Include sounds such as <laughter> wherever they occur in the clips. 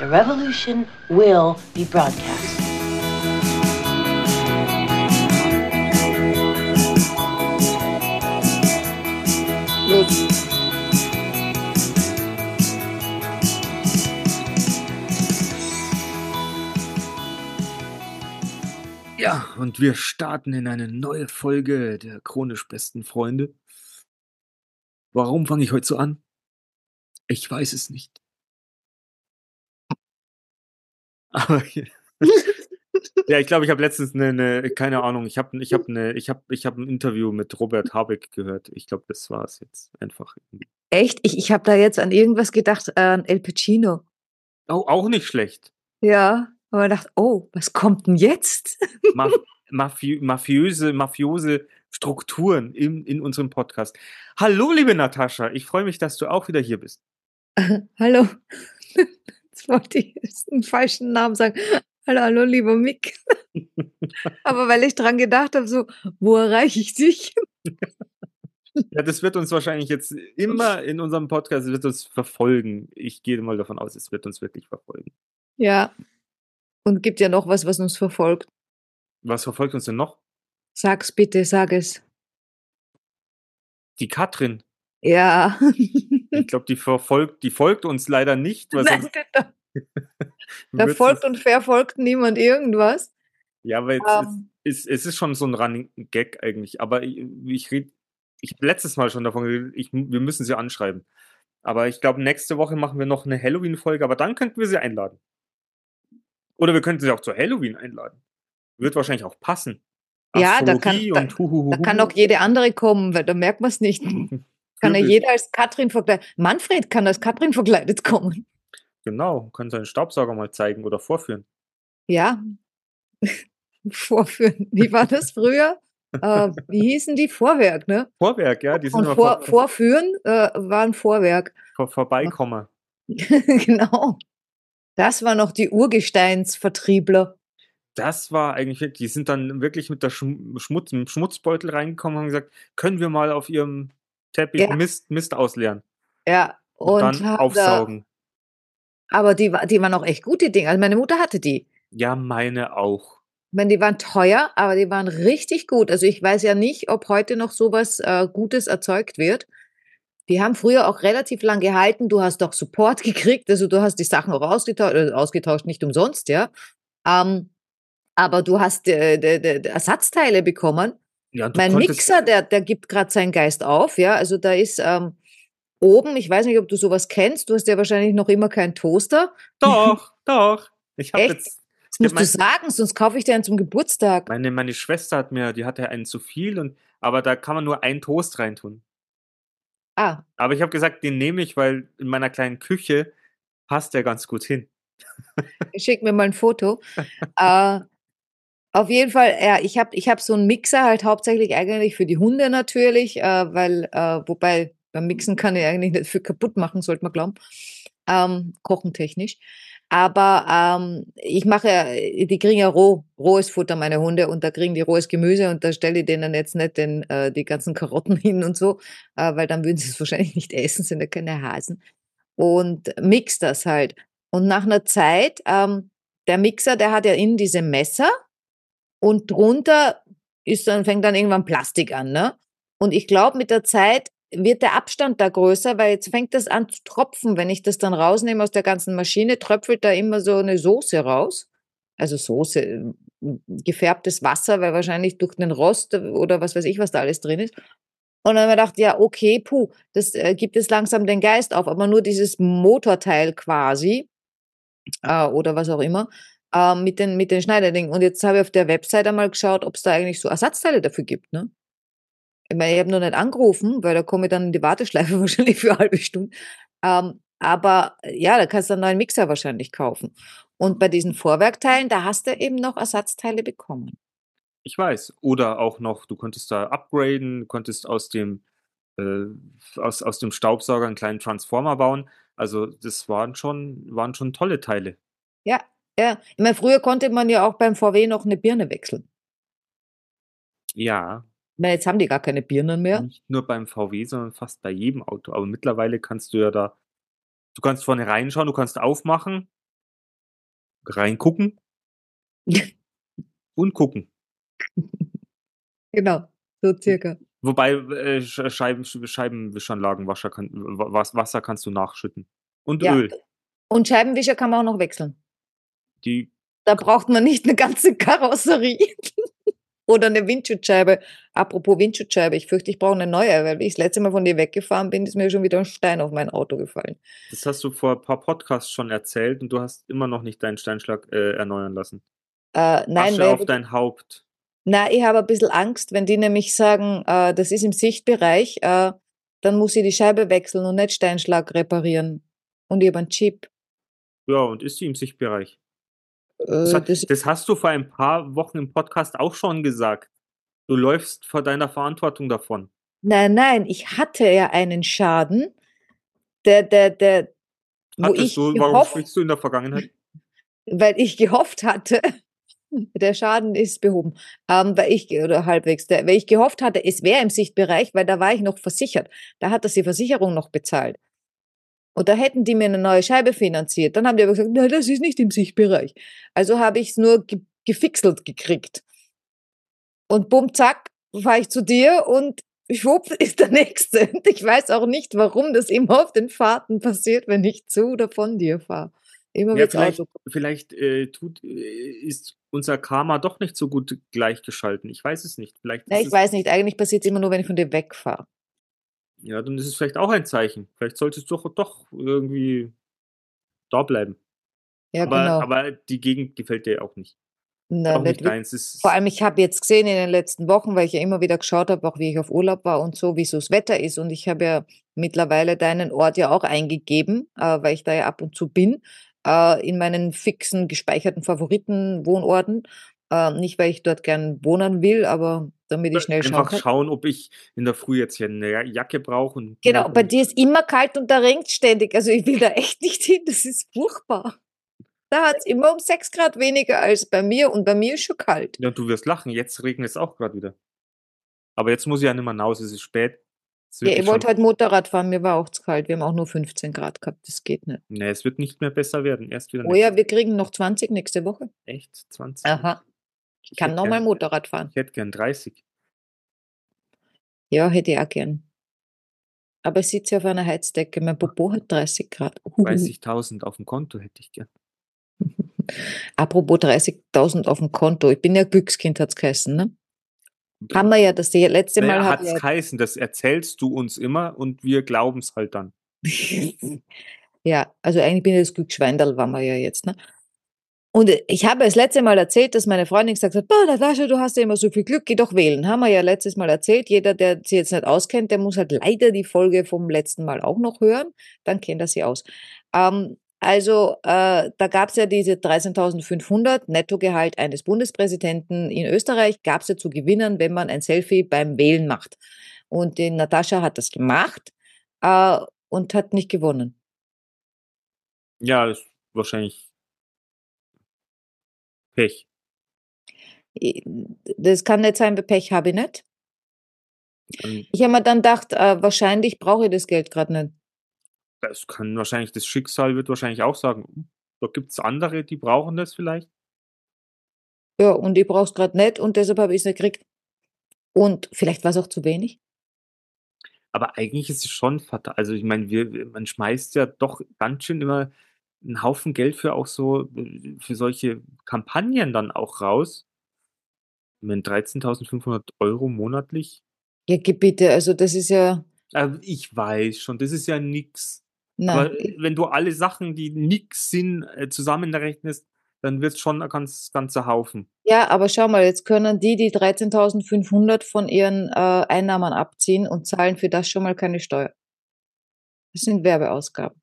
The revolution will be broadcast. Ja, und wir starten in eine neue Folge der chronisch besten Freunde. Warum fange ich heute so an? Ich weiß es nicht. Aber ja, ich glaube, ich habe letztens eine, eine, keine Ahnung, ich habe ich hab eine, ich habe ich hab ein Interview mit Robert Habeck gehört. Ich glaube, das war es jetzt einfach. Echt? Ich, ich habe da jetzt an irgendwas gedacht, an El Pacino. Oh, auch nicht schlecht. Ja, aber ich dachte, oh, was kommt denn jetzt? Ma <laughs> Mafi mafiöse, mafiose Strukturen in, in unserem Podcast. Hallo, liebe Natascha, ich freue mich, dass du auch wieder hier bist. <laughs> hallo. Jetzt wollte ich jetzt einen falschen Namen sagen. Hallo, hallo, lieber Mick. <laughs> Aber weil ich dran gedacht habe, so, wo erreiche ich dich? <laughs> Ja, das wird uns wahrscheinlich jetzt immer in unserem Podcast wird uns verfolgen. Ich gehe mal davon aus, es wird uns wirklich verfolgen. Ja. Und gibt ja noch was, was uns verfolgt. Was verfolgt uns denn noch? Sag's bitte, sag es. Die Katrin. Ja. ich glaube, die verfolgt, die folgt uns leider nicht. Was Nein, <laughs> da, da folgt und verfolgt niemand irgendwas. Ja, aber jetzt um. ist, ist, es ist schon so ein Running Gag eigentlich. Aber ich, ich rede, ich habe letztes Mal schon davon geredet, ich, wir müssen sie anschreiben. Aber ich glaube, nächste Woche machen wir noch eine Halloween-Folge, aber dann könnten wir sie einladen. Oder wir könnten sie auch zu Halloween einladen. Wird wahrscheinlich auch passen. Ja, da kann, da, da kann auch jede andere kommen, weil da merkt man es nicht. <laughs> kann ja jeder als Katrin verkleidet. Manfred kann als Katrin verkleidet kommen. Genau, kann seinen Staubsauger mal zeigen oder vorführen. Ja, <laughs> vorführen. Wie war das früher? äh, wie hießen die? Vorwerk, ne? Vorwerk, ja. Die sind vor, vor, vorführen äh, war ein Vorwerk. Vor, vorbeikommen. <laughs> genau. Das war noch die Urgesteinsvertriebler das war eigentlich, die sind dann wirklich mit der Schmutz, mit dem Schmutzbeutel reingekommen und haben gesagt, können wir mal auf ihrem Teppich ja. Mist, Mist ausleeren. Ja, und, und dann aufsaugen. Da, aber die, die waren auch echt gute Dinge. Also meine Mutter hatte die. Ja, meine auch. Ich meine, die waren teuer, aber die waren richtig gut. Also ich weiß ja nicht, ob heute noch sowas äh, Gutes erzeugt wird. Die haben früher auch relativ lang gehalten. Du hast doch Support <laughs> gekriegt, also du hast die Sachen auch ausgetauscht, äh, ausgetauscht nicht umsonst, ja. Ähm, aber du hast äh, Ersatzteile bekommen. Ja, mein Mixer, der, der gibt gerade seinen Geist auf, ja. Also da ist ähm, oben, ich weiß nicht, ob du sowas kennst, du hast ja wahrscheinlich noch immer keinen Toaster. Doch, <laughs> doch. Ich habe jetzt. Das musst mein, du sagen, sonst kaufe ich dir einen zum Geburtstag. Meine, meine Schwester hat mir, die hatte einen zu viel, und, aber da kann man nur einen Toast reintun. Ah. Aber ich habe gesagt, den nehme ich, weil in meiner kleinen Küche passt der ganz gut hin. Schick mir mal ein Foto. äh, auf jeden Fall, ja, ich habe ich hab so einen Mixer halt hauptsächlich eigentlich für die Hunde natürlich, äh, weil, äh, wobei beim Mixen kann ich eigentlich nicht viel kaputt machen, sollte man glauben. Ähm, kochentechnisch. Aber ähm, ich mache, die kriegen ja roh, rohes Futter, meine Hunde, und da kriegen die rohes Gemüse und da stelle ich denen jetzt nicht den, äh, die ganzen Karotten <laughs> hin und so, äh, weil dann würden sie es wahrscheinlich nicht essen, sind ja keine Hasen. Und mix das halt. Und nach einer Zeit, ähm, der Mixer, der hat ja innen diese Messer, und drunter ist dann, fängt dann irgendwann Plastik an, ne? Und ich glaube, mit der Zeit wird der Abstand da größer, weil jetzt fängt das an zu tropfen. Wenn ich das dann rausnehme aus der ganzen Maschine, tröpfelt da immer so eine Soße raus. Also Soße, gefärbtes Wasser, weil wahrscheinlich durch den Rost oder was weiß ich, was da alles drin ist. Und dann habe ich gedacht, ja, okay, puh, das äh, gibt es langsam den Geist auf, aber nur dieses Motorteil quasi äh, oder was auch immer, äh, mit den, mit den Schneiderdingen. Und jetzt habe ich auf der Website einmal geschaut, ob es da eigentlich so Ersatzteile dafür gibt. Ne? Ich meine, ich habe noch nicht angerufen, weil da komme ich dann in die Warteschleife <laughs> wahrscheinlich für eine halbe Stunde. Ähm, aber ja, da kannst du einen neuen Mixer wahrscheinlich kaufen. Und bei diesen Vorwerkteilen, da hast du eben noch Ersatzteile bekommen. Ich weiß. Oder auch noch, du konntest da upgraden, konntest aus dem, äh, aus, aus dem Staubsauger einen kleinen Transformer bauen. Also das waren schon, waren schon tolle Teile. Ja, ja, ich meine, früher konnte man ja auch beim VW noch eine Birne wechseln. Ja. Ich meine, jetzt haben die gar keine Birnen mehr. Nicht nur beim VW, sondern fast bei jedem Auto. Aber mittlerweile kannst du ja da, du kannst vorne reinschauen, du kannst aufmachen Reingucken <laughs> und gucken. <laughs> Genau, so circa. Wobei äh, Scheiben, Scheibenwischanlagen, Wasser, kann, Wasser kannst du nachschütten. Und ja. Öl. Und Scheibenwischer kann man auch noch wechseln. Die da braucht man nicht eine ganze <laughs> Karosserie. Oder eine Windschutzscheibe. Apropos Windschutzscheibe, ich fürchte, ich brauche eine neue, weil ich das letzte Mal von dir weggefahren bin, ist mir schon wieder ein Stein auf mein Auto gefallen. Das hast du vor ein paar Podcasts schon erzählt und du hast immer noch nicht deinen Steinschlag äh, erneuern lassen. Äh, nein, Asche auf dein Haupt. Na, ich habe ein bisschen Angst, wenn die nämlich sagen, äh, das ist im Sichtbereich, äh, dann muss ich die Scheibe wechseln und nicht Steinschlag reparieren. Und ich habe einen Chip. Ja, und ist sie im Sichtbereich? Das, hat, das, das, hast du vor ein paar Wochen im Podcast auch schon gesagt. Du läufst vor deiner Verantwortung davon. Nein, nein, ich hatte ja einen Schaden, der, der, der, wo ich du, warum gehofft, sprichst du in der Vergangenheit? Weil ich gehofft hatte, der Schaden ist behoben, ähm, weil ich, oder halbwegs, der, weil ich gehofft hatte, es wäre im Sichtbereich, weil da war ich noch versichert. Da hat das die Versicherung noch bezahlt. Und da hätten die mir eine neue Scheibe finanziert. Dann haben die aber gesagt, nein, das ist nicht im Sichtbereich. Also habe ich es nur ge gefixelt gekriegt. Und bumm, zack, fahre ich zu dir und schwupp <laughs> ist der nächste. Und ich weiß auch nicht, warum das immer auf den Fahrten passiert, wenn ich zu oder von dir fahre. Immer ja, vielleicht, vielleicht äh, tut, äh, ist unser Karma doch nicht so gut gleichgeschalten. Ich weiß es nicht. Vielleicht ja, ich weiß nicht. Eigentlich passiert es immer nur, wenn ich von dir wegfahre. Ja, dann ist es vielleicht auch ein Zeichen. Vielleicht solltest du doch, doch irgendwie da bleiben. Ja, aber, genau. aber die Gegend gefällt dir auch nicht. Na, auch nicht deins. Vor allem, ich habe jetzt gesehen in den letzten Wochen, weil ich ja immer wieder geschaut habe, auch wie ich auf Urlaub war und so, wie so das Wetter ist. Und ich habe ja mittlerweile deinen Ort ja auch eingegeben, äh, weil ich da ja ab und zu bin, äh, in meinen fixen, gespeicherten Favoriten-Wohnorten. Äh, nicht, weil ich dort gern wohnen will, aber damit ich schnell schauen Einfach schauen, ob ich in der Früh jetzt hier eine Jacke brauche. Genau, bei dir ist immer kalt und da regnet ständig. Also ich will da echt <laughs> nicht hin, das ist furchtbar. Da hat es immer um 6 Grad weniger als bei mir und bei mir ist schon kalt. Ja, du wirst lachen, jetzt regnet es auch gerade wieder. Aber jetzt muss ich ja nicht mehr raus, es ist spät. Ja, ihr wollt halt Motorrad fahren, mir war auch zu kalt. Wir haben auch nur 15 Grad gehabt, das geht nicht. Nee, es wird nicht mehr besser werden, erst wieder. Oh ja, wir kriegen noch 20 nächste Woche. Echt? 20? Aha. Ich kann nochmal Motorrad fahren. Ich hätte gern 30. Ja, hätte ich auch gern. Aber ich sitze auf einer Heizdecke. Mein Popo hat 30 Grad. Uh. 30.000 auf dem Konto hätte ich gern. <laughs> Apropos 30.000 auf dem Konto. Ich bin ja Glückskind, hat es geheißen, ne? Haben wir ja das letzte Mal. Hat es ja geheißen, das erzählst du uns immer und wir glauben es halt dann. <laughs> ja, also eigentlich bin ich das Glücksschweindel, waren wir ja jetzt, ne? Und ich habe das letzte Mal erzählt, dass meine Freundin gesagt hat, Natascha, du hast ja immer so viel Glück, geh doch wählen. Haben wir ja letztes Mal erzählt. Jeder, der sie jetzt nicht auskennt, der muss halt leider die Folge vom letzten Mal auch noch hören. Dann kennt er sie aus. Ähm, also äh, da gab es ja diese 13.500 Nettogehalt eines Bundespräsidenten in Österreich, gab es ja zu gewinnen, wenn man ein Selfie beim Wählen macht. Und die Natascha hat das gemacht äh, und hat nicht gewonnen. Ja, wahrscheinlich Pech. Das kann nicht sein, Pech habe ich nicht. Ähm, ich habe mir dann gedacht, äh, wahrscheinlich brauche ich das Geld gerade nicht. Das kann wahrscheinlich, das Schicksal wird wahrscheinlich auch sagen, hm, da gibt es andere, die brauchen das vielleicht. Ja, und ich brauche es gerade nicht und deshalb habe ich es nicht gekriegt. Und vielleicht war es auch zu wenig. Aber eigentlich ist es schon fatal. Also ich meine, wir, man schmeißt ja doch ganz schön immer einen Haufen Geld für auch so äh, für solche Kampagnen dann auch raus. Wenn 13.500 Euro monatlich. Ja, bitte, also das ist ja. Also ich weiß schon, das ist ja nix. Nein. Aber wenn du alle Sachen, die nix sind, äh, zusammenrechnest, dann wird es schon ein ganz, ganzer Haufen. Ja, aber schau mal, jetzt können die die 13.500 von ihren äh, Einnahmen abziehen und zahlen für das schon mal keine Steuer. Das sind Werbeausgaben.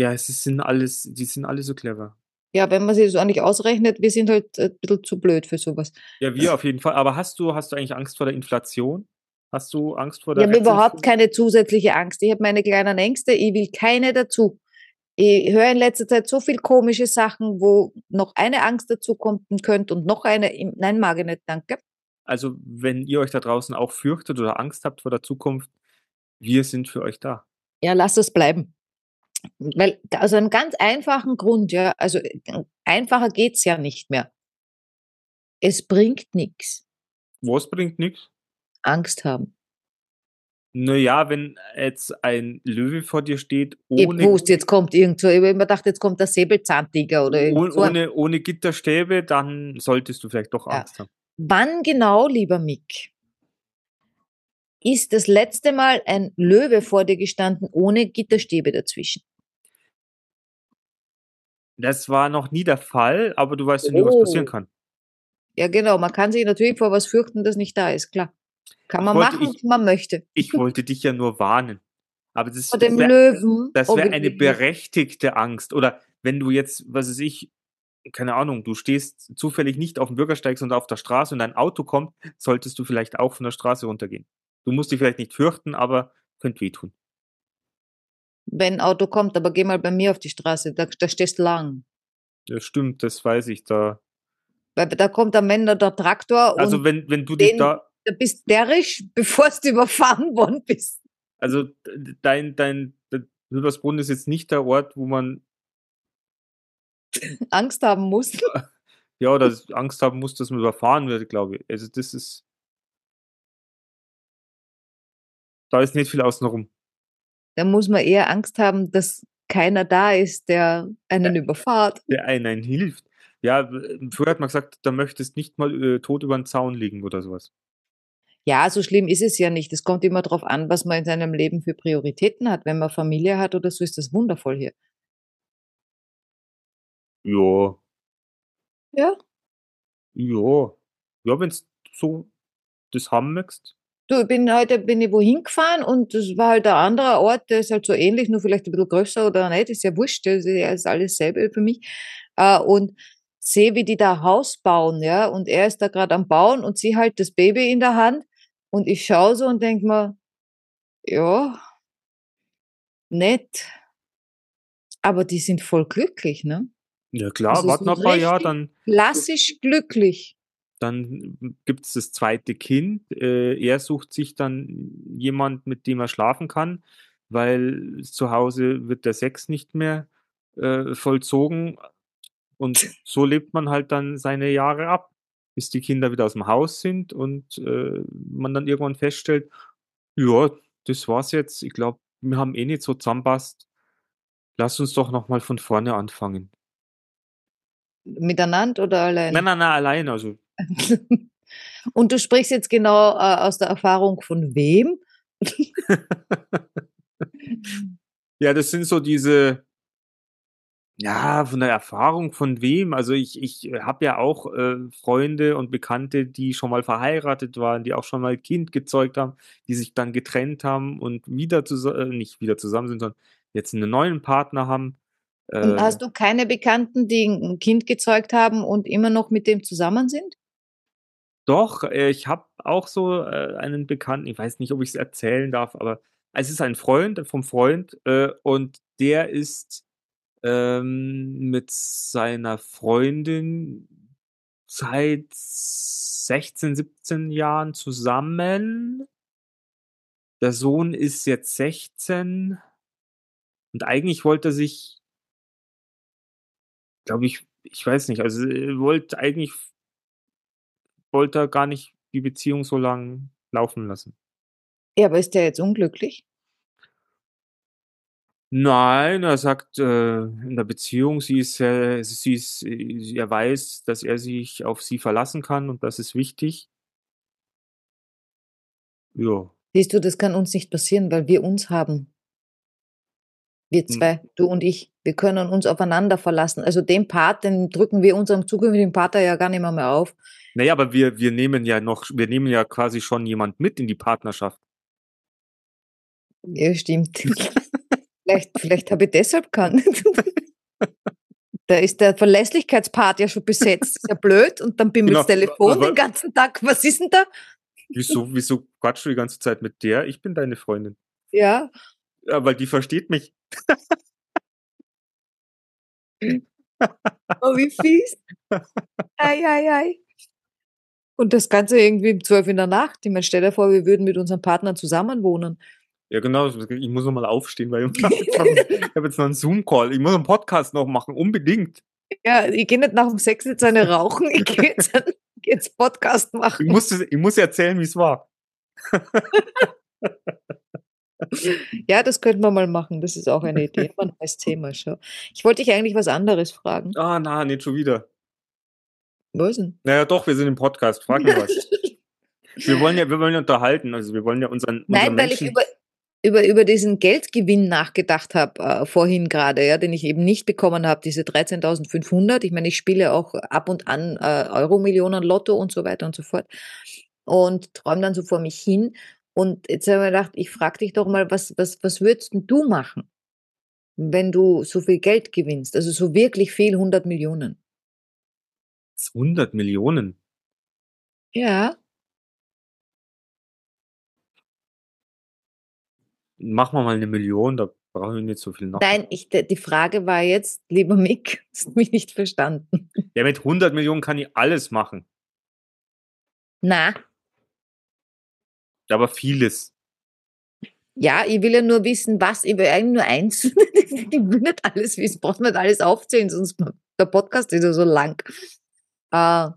Ja, es sind alles, die sind alle so clever. Ja, wenn man sich so eigentlich ausrechnet, wir sind halt ein bisschen zu blöd für sowas. Ja, wir auf jeden Fall. Aber hast du, hast du eigentlich Angst vor der Inflation? Hast du Angst vor der Ich habe überhaupt keine zusätzliche Angst. Ich habe meine kleinen Ängste, ich will keine dazu. Ich höre in letzter Zeit so viel komische Sachen, wo noch eine Angst dazu kommen könnte und noch eine. Nein, mag ich nicht, danke. Also, wenn ihr euch da draußen auch fürchtet oder Angst habt vor der Zukunft, wir sind für euch da. Ja, lasst es bleiben. Weil, aus einem ganz einfachen Grund, ja, also äh, einfacher geht's ja nicht mehr. Es bringt nichts. Was bringt nichts? Angst haben. Naja, wenn jetzt ein Löwe vor dir steht, Ich ohne, wusste, jetzt kommt irgend so, ich habe immer gedacht, jetzt kommt der Säbelzahntiger oder ohne, so. ohne, ohne Gitterstäbe, dann solltest du vielleicht doch Ja. Angst haben. Wann genau, lieber Mick, ist das letzte Mal ein Löwe vor dir gestanden ohne Gitterstäbe dazwischen? Das war noch nie der Fall, aber du weißt ja nie, was passieren Oh. kann. Ja, genau. Man kann sich natürlich vor was fürchten, das nicht da ist, klar. Kann man wollte- machen, ich- man möchte. Ich wollte dich ja nur warnen. Aber das, Vor das dem wäre Löwen. das oh, wär wie- eine berechtigte Angst. Oder wenn du jetzt, was weiß ich, keine Ahnung, du stehst zufällig nicht auf dem Bürgersteig, sondern auf der Straße und ein Auto kommt, solltest du vielleicht auch von der Straße runtergehen. Du musst dich vielleicht nicht fürchten, aber könnte wehtun. Wenn ein Auto kommt, aber geh mal bei mir auf die Straße, da, da stehst du lang. Das stimmt, das weiß ich da. Weil da kommt am Ende der Traktor Also wenn, wenn du dich den- da, da bist derrisch, <laughs> bevor du überfahren worden bist. also dein, dein, Wilbersbrunn ist jetzt nicht der Ort, wo man <laughs> Angst haben musst. <laughs> ja oder Angst haben muss, dass man überfahren wird, glaube ich. Also das ist da ist nicht viel außenrum. Da muss man eher Angst haben, dass keiner da ist, der einen überfahrt. der einen hilft. Ja, w- früher hat man gesagt, da möchtest nicht mal äh, tot über den Zaun liegen oder sowas. Ja, so schlimm ist es ja nicht. Es kommt immer darauf an, was man in seinem Leben für Prioritäten hat. Wenn man Familie hat oder so, ist das wundervoll hier. Ja, Ja. ja. Ja, wenn es so das haben möchtest. Du, ich bin heute bin ich wohin gefahren und das war halt ein anderer Ort, der ist halt so ähnlich, nur vielleicht ein bisschen größer oder nicht, ist ja wurscht, das ist alles selbe für mich. Äh, und sehe, wie die da Haus bauen, ja, und er ist da gerade am Bauen und sie halt das Baby in der Hand und ich schaue so und denk mir, ja, nett. Aber die sind voll glücklich, ne? Ja klar, Also warten wir ein paar Jahre, dann, Klassisch glücklich. Dann gibt es das zweite Kind. Äh, er sucht sich dann jemand, mit dem er schlafen kann, weil zu Hause wird der Sex nicht mehr äh, vollzogen. Und so lebt man halt dann seine Jahre ab, bis die Kinder wieder aus dem Haus sind und äh, man dann irgendwann feststellt, ja, das war's jetzt. Ich glaube, wir haben eh nicht so zusammenpasst. Lass uns doch noch mal von vorne anfangen. Miteinander oder allein? Nein, nein, nein, allein. Also <laughs> Und du sprichst jetzt genau äh, aus der Erfahrung von wem? <laughs> Ja, das sind so diese, ja, von der Erfahrung von wem. Also ich, ich habe ja auch äh, Freunde und Bekannte, die schon mal verheiratet waren, die auch schon mal Kind gezeugt haben, die sich dann getrennt haben und wieder zusammen, äh, nicht wieder zusammen sind, sondern jetzt einen neuen Partner haben. Und Äh, hast du keine Bekannten, die ein Kind gezeugt haben und immer noch mit dem zusammen sind? Doch, äh, ich habe auch so äh, einen Bekannten, ich weiß nicht, ob ich es erzählen darf, aber es ist ein Freund vom Freund äh, und der ist ähm, mit seiner Freundin seit 16, 17 Jahren zusammen. Der Sohn ist jetzt 16 und eigentlich wollte er sich, glaube ich, ich weiß nicht, also er wollte eigentlich wollte er gar nicht die Beziehung so lang laufen lassen. Ja, aber ist der jetzt unglücklich? Nein, er sagt äh, in der Beziehung, sie ist, äh, sie ist, äh, er weiß, dass er sich auf sie verlassen kann und das ist wichtig. Ja, Siehst du, das kann uns nicht passieren, weil wir uns haben. Wir Hm. zwei, du und ich, wir können uns aufeinander verlassen. Also den Part, den drücken wir unserem zukünftigen Partner ja gar nicht mehr, mehr auf. naja, aber wir, wir nehmen ja noch, wir nehmen ja quasi schon jemand mit in die Partnerschaft. Ja, stimmt. <laughs> vielleicht vielleicht habe ich deshalb keinen. <laughs> Da ist der Verlässlichkeitspart ja schon besetzt. Ist ja blöd. Und dann bimmelt das Genau. Telefon Aber- den ganzen Tag. Was ist denn da? Wieso, wieso quatschst du die ganze Zeit mit der? Ich bin deine Freundin. Ja, Ja, weil die versteht mich. <laughs> oh, wie fies. Ei, ei, ei. Und das Ganze irgendwie um zwölf in der Nacht. Ich meine, stell dir vor, wir würden mit unseren Partnern zusammen wohnen. Ja, genau. Ich muss noch mal aufstehen, weil ich habe jetzt noch einen Zoom-Call. Ich muss einen Podcast noch machen, unbedingt. Ja, ich gehe nicht nach dem Sex jetzt eine rauchen, ich gehe jetzt, jetzt Podcast machen. Ich muss, ich muss erzählen, wie es war. <laughs> ja, das könnten wir mal machen. Das ist auch eine Idee. Ein neues Thema schon. Ich wollte dich eigentlich was anderes fragen. Ah, na, nicht schon wieder. Was denn? Naja, doch, wir sind im Podcast. Frag mir was. <laughs> wir wollen ja, wir wollen ja unterhalten. Also wir wollen ja unseren. Nein, weil ich über, über, über diesen Geldgewinn nachgedacht habe äh, vorhin gerade, ja, den ich eben nicht bekommen habe, diese 13.500. Ich meine, ich spiele auch ab und an äh, Euro-Millionen, Lotto und so weiter und so fort und träume dann so vor mich hin. Und jetzt habe ich mir gedacht, ich frage dich doch mal, was, was, was würdest du machen, wenn du so viel Geld gewinnst? Also so wirklich viel, 100 Millionen. 100 Millionen? Ja. Machen wir mal eine Million, da brauchen wir nicht so viel noch. Nein, ich, die Frage war jetzt, lieber Mick, <laughs> hast du mich nicht verstanden. Ja, mit 100 Millionen kann ich alles machen. Na. Aber vieles. Ja, ich will ja nur wissen, was, ich will eigentlich nur eins. <laughs> ich will nicht alles wissen, braucht nicht alles aufzählen, sonst der Podcast ist ja so lang. Äh,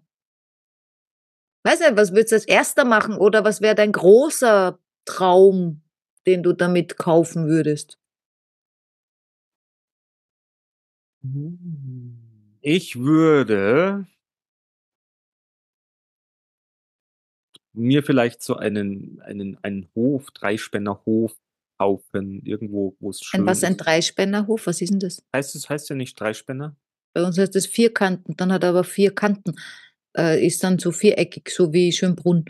weiß nicht, was würdest du als erster machen oder was wäre dein großer Traum, den du damit kaufen würdest? Ich würde mir vielleicht so einen, einen, einen Hof, Dreispännerhof kaufen, irgendwo, wo es schön ein, Was, ein Dreispännerhof? Was ist denn das? Heißt das heißt ja nicht Dreispänner? Bei uns heißt es Vierkanten, dann hat er aber vier Kanten. Äh, ist dann so viereckig, so wie Schönbrunn.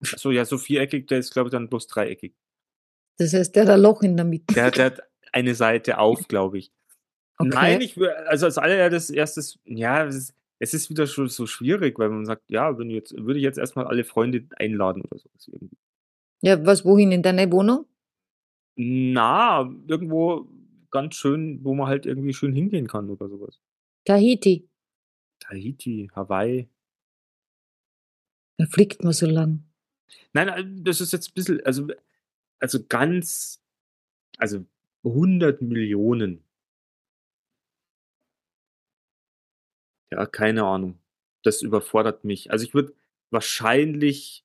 So, ja, so viereckig, der ist, glaube ich, dann bloß dreieckig. Das heißt, der hat ein Loch in der Mitte. Der, der hat eine Seite auf, glaube ich. <laughs> Okay. Nein, ich würde, also als allererstes, ja, es ist, es ist wieder schon so schwierig, weil man sagt, ja, wenn jetzt, würde ich jetzt erstmal alle Freunde einladen oder sowas irgendwie. Ja, was, wohin? In deine Wohnung? Na, irgendwo ganz schön, wo man halt irgendwie schön hingehen kann oder sowas. Tahiti. Tahiti, Hawaii. Da fliegt man so lang. Nein, äh, das ist jetzt ein bisschen, also, also ganz, also 100 Millionen Ja, keine Ahnung. Das überfordert mich. Also ich würde wahrscheinlich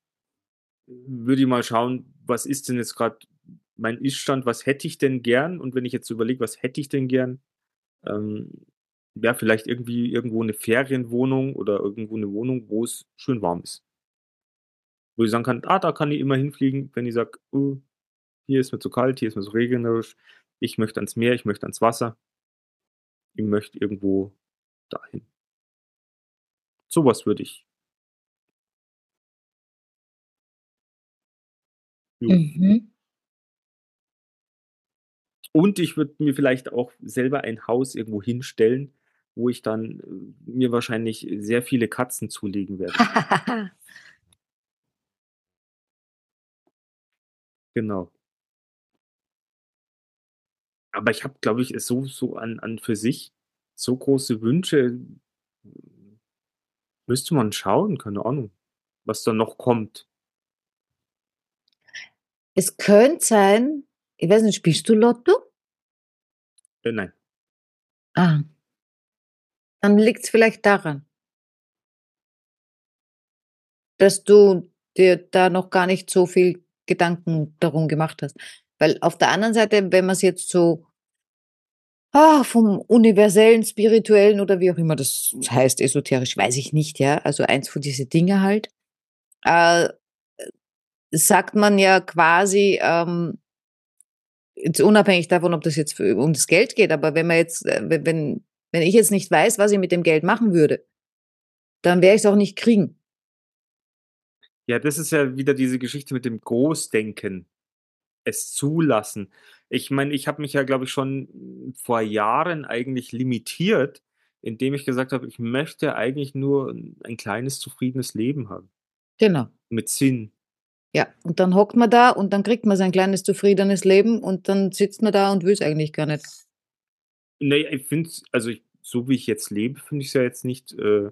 würde ich mal schauen, was ist denn jetzt gerade mein Iststand, was hätte ich denn gern? Und wenn ich jetzt überlege, was hätte ich denn gern, ähm, wäre vielleicht irgendwie irgendwo eine Ferienwohnung oder irgendwo eine Wohnung, wo es schön warm ist. Wo ich sagen kann, ah, da kann ich immer hinfliegen, wenn ich sage, oh, hier ist mir zu kalt, hier ist mir so regnerisch, ich möchte ans Meer, ich möchte ans Wasser, ich möchte irgendwo dahin. Sowas würde ich. Mhm. Und ich würde mir vielleicht auch selber ein Haus irgendwo hinstellen, wo ich dann äh, mir wahrscheinlich sehr viele Katzen zulegen werde. <laughs> Genau. Aber ich habe, glaube ich, so so an an für sich so große Wünsche Müsste man schauen, keine Ahnung, was da noch kommt. Es könnte sein ich weiß nicht, spielst du Lotto? Äh, nein. Ah. Dann liegt's vielleicht daran. Dass du dir da noch gar nicht so viel Gedanken darum gemacht hast. Weil auf der anderen Seite, wenn man's jetzt so ah, vom universellen, spirituellen oder wie auch immer das heißt, esoterisch, weiß ich nicht, ja. Also eins von diese Dinge halt. Äh, sagt man ja quasi, ähm, jetzt unabhängig davon, ob das jetzt für, um das Geld geht, aber wenn man jetzt, äh, wenn, wenn ich jetzt nicht weiß, was ich mit dem Geld machen würde, dann werde ich es auch nicht kriegen. Ja, das ist ja wieder diese Geschichte mit dem Großdenken. Es zulassen. Ich meine, ich habe mich ja, glaube ich, schon vor Jahren eigentlich limitiert, indem ich gesagt habe, ich möchte eigentlich nur ein kleines, zufriedenes Leben haben. Genau. Mit Sinn. Ja, und dann hockt man da und dann kriegt man sein kleines, zufriedenes Leben und dann sitzt man da und will es eigentlich gar nicht. Nee, ich finde es, also ich, so wie ich jetzt lebe, finde ich es ja jetzt nicht äh,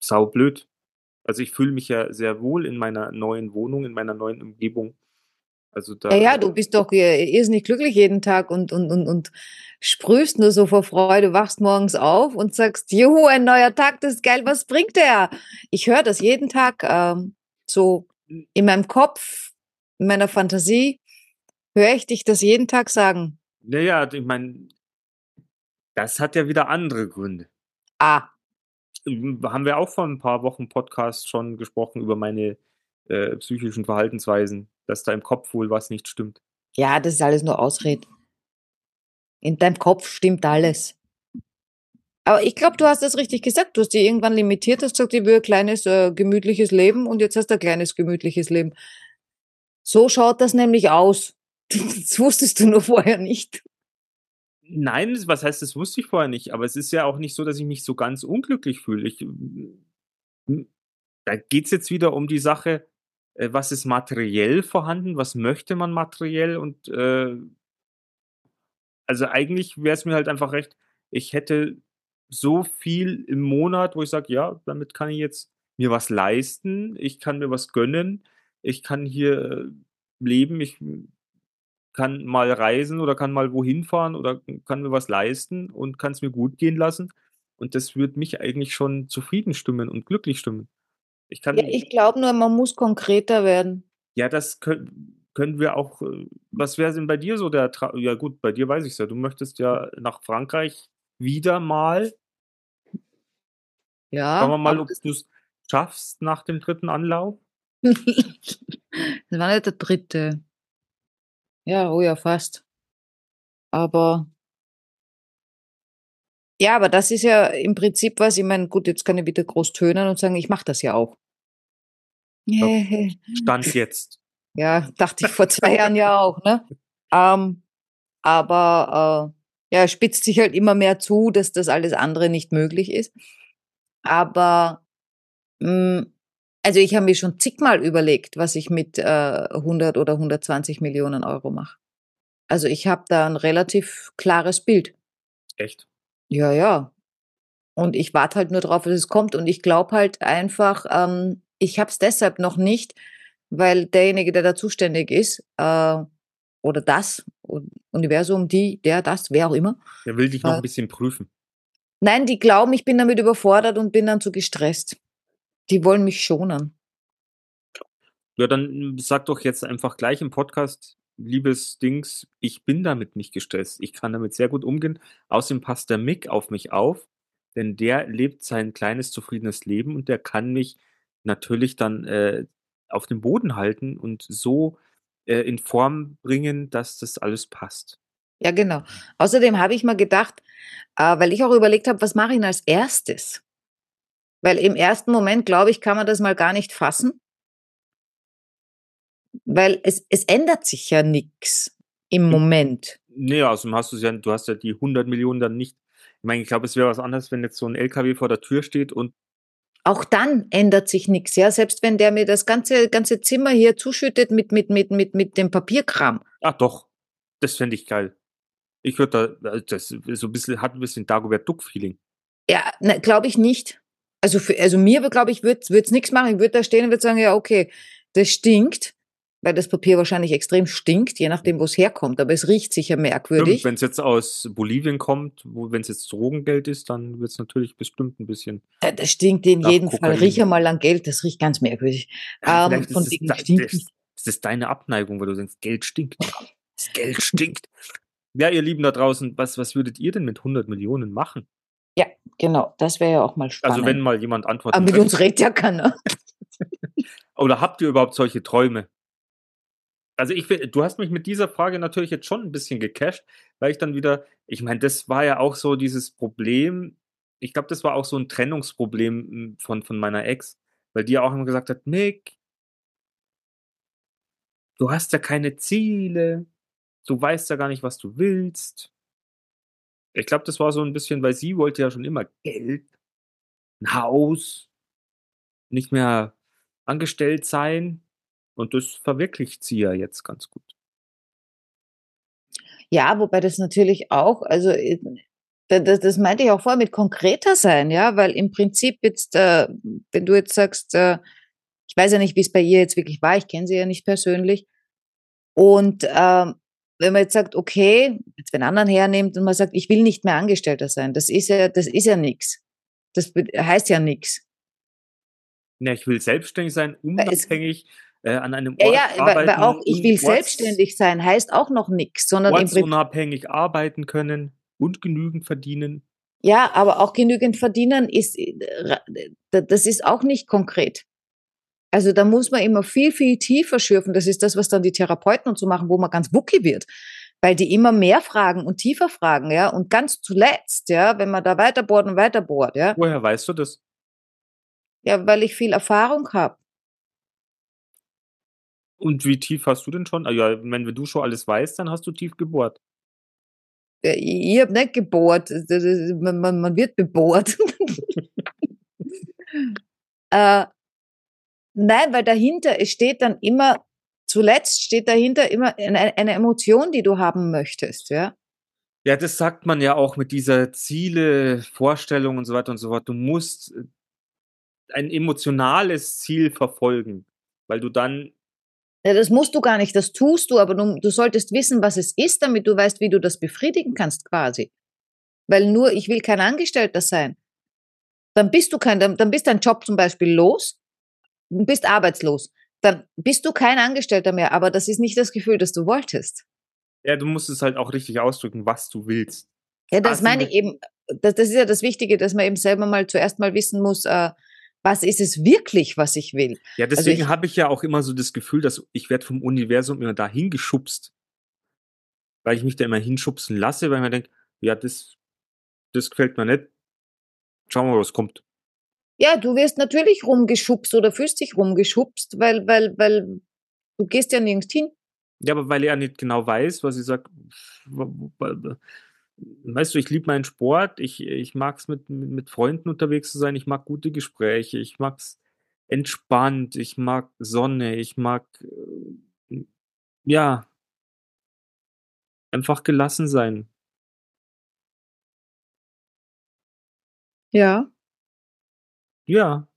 saublöd. Also ich fühle mich ja sehr wohl in meiner neuen Wohnung, in meiner neuen Umgebung. Also da. Ja, ja, du bist doch äh, irrsinnig glücklich jeden Tag und, und, und, und sprühst nur so vor Freude, wachst morgens auf und sagst, juhu, ein neuer Tag, das ist geil, was bringt der? Ich höre das jeden Tag ähm, so in meinem Kopf, in meiner Fantasie, höre ich dich das jeden Tag sagen. Naja, ich meine, das hat ja wieder andere Gründe. Ah. Haben wir auch vor ein paar Wochen Podcast schon gesprochen über meine äh, psychischen Verhaltensweisen dass da im Kopf wohl was nicht stimmt. Ja, das ist alles nur Ausrede. In deinem Kopf stimmt alles. Aber ich glaube, du hast das richtig gesagt. Du hast dich irgendwann limitiert, hast gesagt, ich will ein kleines, äh, gemütliches Leben und jetzt hast du ein kleines, gemütliches Leben. So schaut das nämlich aus. <laughs> Das wusstest du nur vorher nicht. Nein, was heißt, das wusste ich vorher nicht. Aber es ist ja auch nicht so, dass ich mich so ganz unglücklich fühle. Ich, da geht es jetzt wieder um die Sache, äh, was ist materiell vorhanden, was möchte man materiell und äh, also eigentlich wäre es mir halt einfach recht, ich hätte so viel im Monat, wo ich sage, ja, damit kann ich jetzt mir was leisten, ich kann mir was gönnen, ich kann hier leben, ich kann mal reisen oder kann mal wohin fahren oder kann mir was leisten und kann es mir gut gehen lassen. Und das würde mich eigentlich schon zufrieden stimmen und glücklich stimmen. Ich kann. Ja, ich glaube nur, man muss konkreter werden. Ja, das können, können wir auch. Äh, was wäre denn bei dir so der Tra Ja, gut, bei dir weiß ich es ja. Du möchtest ja nach Frankreich wieder mal. Ja. Schauen wir mal, ob du es schaffst nach dem dritten Anlauf. <laughs> das war nicht der dritte. Ja, oh ja, fast. Aber ja, aber das ist ja im Prinzip was, ich meine, gut, jetzt kann ich wieder groß tönen und sagen, ich mache das ja auch. Stand jetzt. Ja, dachte ich vor zwei Jahren ja auch, ne? Ähm, aber äh, ja, spitzt sich halt immer mehr zu, dass das alles andere nicht möglich ist. Aber mh, hm, also ich habe mir schon zigmal überlegt, was ich mit äh, 100 oder 120 Millionen Euro mache. Also ich habe da ein relativ klares Bild. Echt? Ja, ja. Und ich warte halt nur drauf, dass es kommt. Und ich glaube halt einfach, ähm, ich habe es deshalb noch nicht, weil derjenige, der da zuständig ist, äh, oder das Universum, die, der, das, wer auch immer. Der will dich noch äh, ein bisschen prüfen. Nein, die glauben, ich bin damit überfordert und bin dann zu gestresst. Die wollen mich schonen. Ja, dann sag doch jetzt einfach gleich im Podcast, liebes Dings, ich bin damit nicht gestresst. Ich kann damit sehr gut umgehen. Außerdem passt der Mick auf mich auf, denn der lebt sein kleines, zufriedenes Leben und der kann mich natürlich dann äh, auf dem Boden halten und so äh, in Form bringen, dass das alles passt. Ja, genau. Außerdem habe ich mal gedacht, äh, weil ich auch überlegt habe, was mache ich denn als erstes? Weil im ersten Moment, glaube ich, kann man das mal gar nicht fassen. Weil es, es ändert sich ja nichts im hm. Moment. Nee, also hast du ja, du hast ja die 100 Millionen dann nicht. Ich meine, ich glaube, es wäre was anderes, wenn jetzt so ein LKW vor der Tür steht und auch dann ändert sich nichts, ja. Selbst wenn der mir das ganze, ganze Zimmer hier zuschüttet mit, mit, mit, mit, mit dem Papierkram. Ach doch, das fände ich geil. Ich würde da, äh, das so ein bisschen, hat ein bisschen Dagobert Duck-Feeling. Ja, ne, glaube ich nicht. Also, für, also mir, glaube ich, würde es nichts machen. Ich würde da stehen und würde sagen, ja, okay, das stinkt weil das Papier wahrscheinlich extrem stinkt, je nachdem, wo es herkommt. Aber es riecht sicher merkwürdig. Wenn es jetzt aus Bolivien kommt, wenn es jetzt Drogengeld ist, dann wird es natürlich bestimmt ein bisschen. Ja, das stinkt in jedem Kokain. Fall. Riech mal an Geld, das riecht ganz merkwürdig. Ja, ähm, von ist, es da, das, das ist deine Abneigung, weil du sagst, Geld stinkt. <laughs> Das Geld stinkt. Ja, ihr Lieben da draußen, was, was würdet ihr denn mit 100 Millionen machen? Ja, genau, das wäre ja auch mal spannend. Also wenn mal jemand antwortet. Aber mit uns redet ja keiner. <laughs> Oder habt ihr überhaupt solche Träume? Also ich du hast mich mit dieser Frage natürlich jetzt schon ein bisschen gecasht, weil ich dann wieder ich meine, das war ja auch so dieses Problem ich glaube, das war auch so ein Trennungsproblem hm, von von meiner Ex, weil die ja auch immer gesagt hat: „Mick“ „du hast ja keine Ziele. Du weißt ja gar nicht, was du willst.“ Ich glaube, das war so ein bisschen weil sie wollte ja schon immer Geld, 'n Haus, nicht mehr angestellt sein. Und das verwirklicht sie ja jetzt ganz gut. Ja, wobei das natürlich auch, also äh, Das, das meinte ich auch vorher mit konkreter sein, ja, weil im Prinzip jetzt, äh, wenn du jetzt sagst, äh, ich weiß ja nicht, wie es bei ihr jetzt wirklich war, ich kenne sie ja nicht persönlich. Und ähm, wenn man jetzt sagt, okay, jetzt wenn anderen hernimmt und man sagt, ich will nicht mehr Angestellter sein, das ist ja, das ist ja nichts. Das heißt ja nichts. Ja, ich will selbstständig sein, unabhängig äh, an einem Ort ja, ja, arbeiten. Aber auch ich will selbstständig sein heißt auch noch nichts, sondern unabhängig arbeiten können und genügend verdienen. Ja, aber auch genügend verdienen ist, äh, das ist auch nicht konkret. Also da muss man immer viel, viel tiefer schürfen. Das ist das, was dann die Therapeuten und so machen, wo man ganz wucki wird. Weil die immer mehr fragen und tiefer fragen, ja. Und ganz zuletzt, ja, wenn man da weiter bohrt und weiter bohrt, ja. Woher weißt du das? Ja, weil ich viel Erfahrung habe. Und wie tief hast du denn schon? Ah ja, wenn du schon alles weißt, dann hast du tief gebohrt. Ja, ich habe nicht gebohrt. Man, man, man wird bebohrt. <laughs> äh, nein, weil dahinter, es steht dann immer, zuletzt steht dahinter immer eine, eine Emotion, die du haben möchtest, ja. Ja, das sagt man ja auch mit dieser Ziele, Vorstellung und so weiter und so fort. Du musst äh, ein emotionales Ziel verfolgen, weil du dann ja, das musst du gar nicht, das tust du, aber du, du solltest wissen, was es ist, damit du weißt, wie du das befriedigen kannst quasi. Weil nur, ich will kein Angestellter sein. Dann bist du kein, dann, dann bist dein Job zum Beispiel los, bist arbeitslos. Dann bist du kein Angestellter mehr, aber das ist nicht das Gefühl, das du wolltest. Ja, du musst es halt auch richtig ausdrücken, was du willst. Ja, das also, meine ich eben. Das, das ist ja das Wichtige, dass man eben selber mal zuerst mal wissen muss, äh, was ist es wirklich, was ich will. Ja, also deswegen also habe ich ja auch immer so das Gefühl, dass ich werde vom Universum immer dahin geschubst. Weil ich mich da immer hinschubsen lasse, weil ich mir denke, ja, das, das gefällt mir nicht. Schauen wir mal, was kommt. Ja, du wirst natürlich rumgeschubst oder fühlst dich rumgeschubst, weil, weil, weil du gehst ja nirgends hin. Ja, aber weil er nicht genau weiß, was ich sage, weißt du, ich liebe meinen Sport, ich, ich mag es mit, mit Freunden unterwegs zu sein, ich mag gute Gespräche, ich mag es entspannt, ich mag Sonne, ich mag, äh, ja, einfach gelassen sein. Ja. Ja.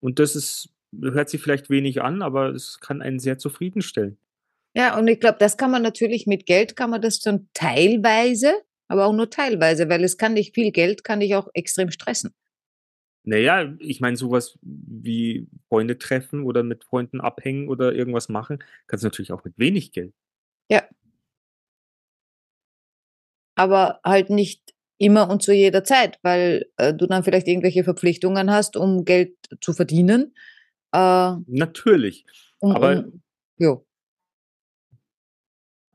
Und das ist, hört sich vielleicht wenig an, aber es kann einen sehr zufriedenstellen. Ja, und ich glaube, das kann man natürlich mit Geld kann man das schon teilweise, aber auch nur teilweise, weil es kann dich viel Geld kann dich auch extrem stressen. Naja, ich meine, sowas wie Freunde treffen oder mit Freunden abhängen oder irgendwas machen, kannst du natürlich auch mit wenig Geld. Ja. Aber halt nicht immer und zu jeder Zeit, weil äh, du dann vielleicht irgendwelche Verpflichtungen hast, um Geld zu verdienen. Äh, Natürlich. Um, aber um, jo.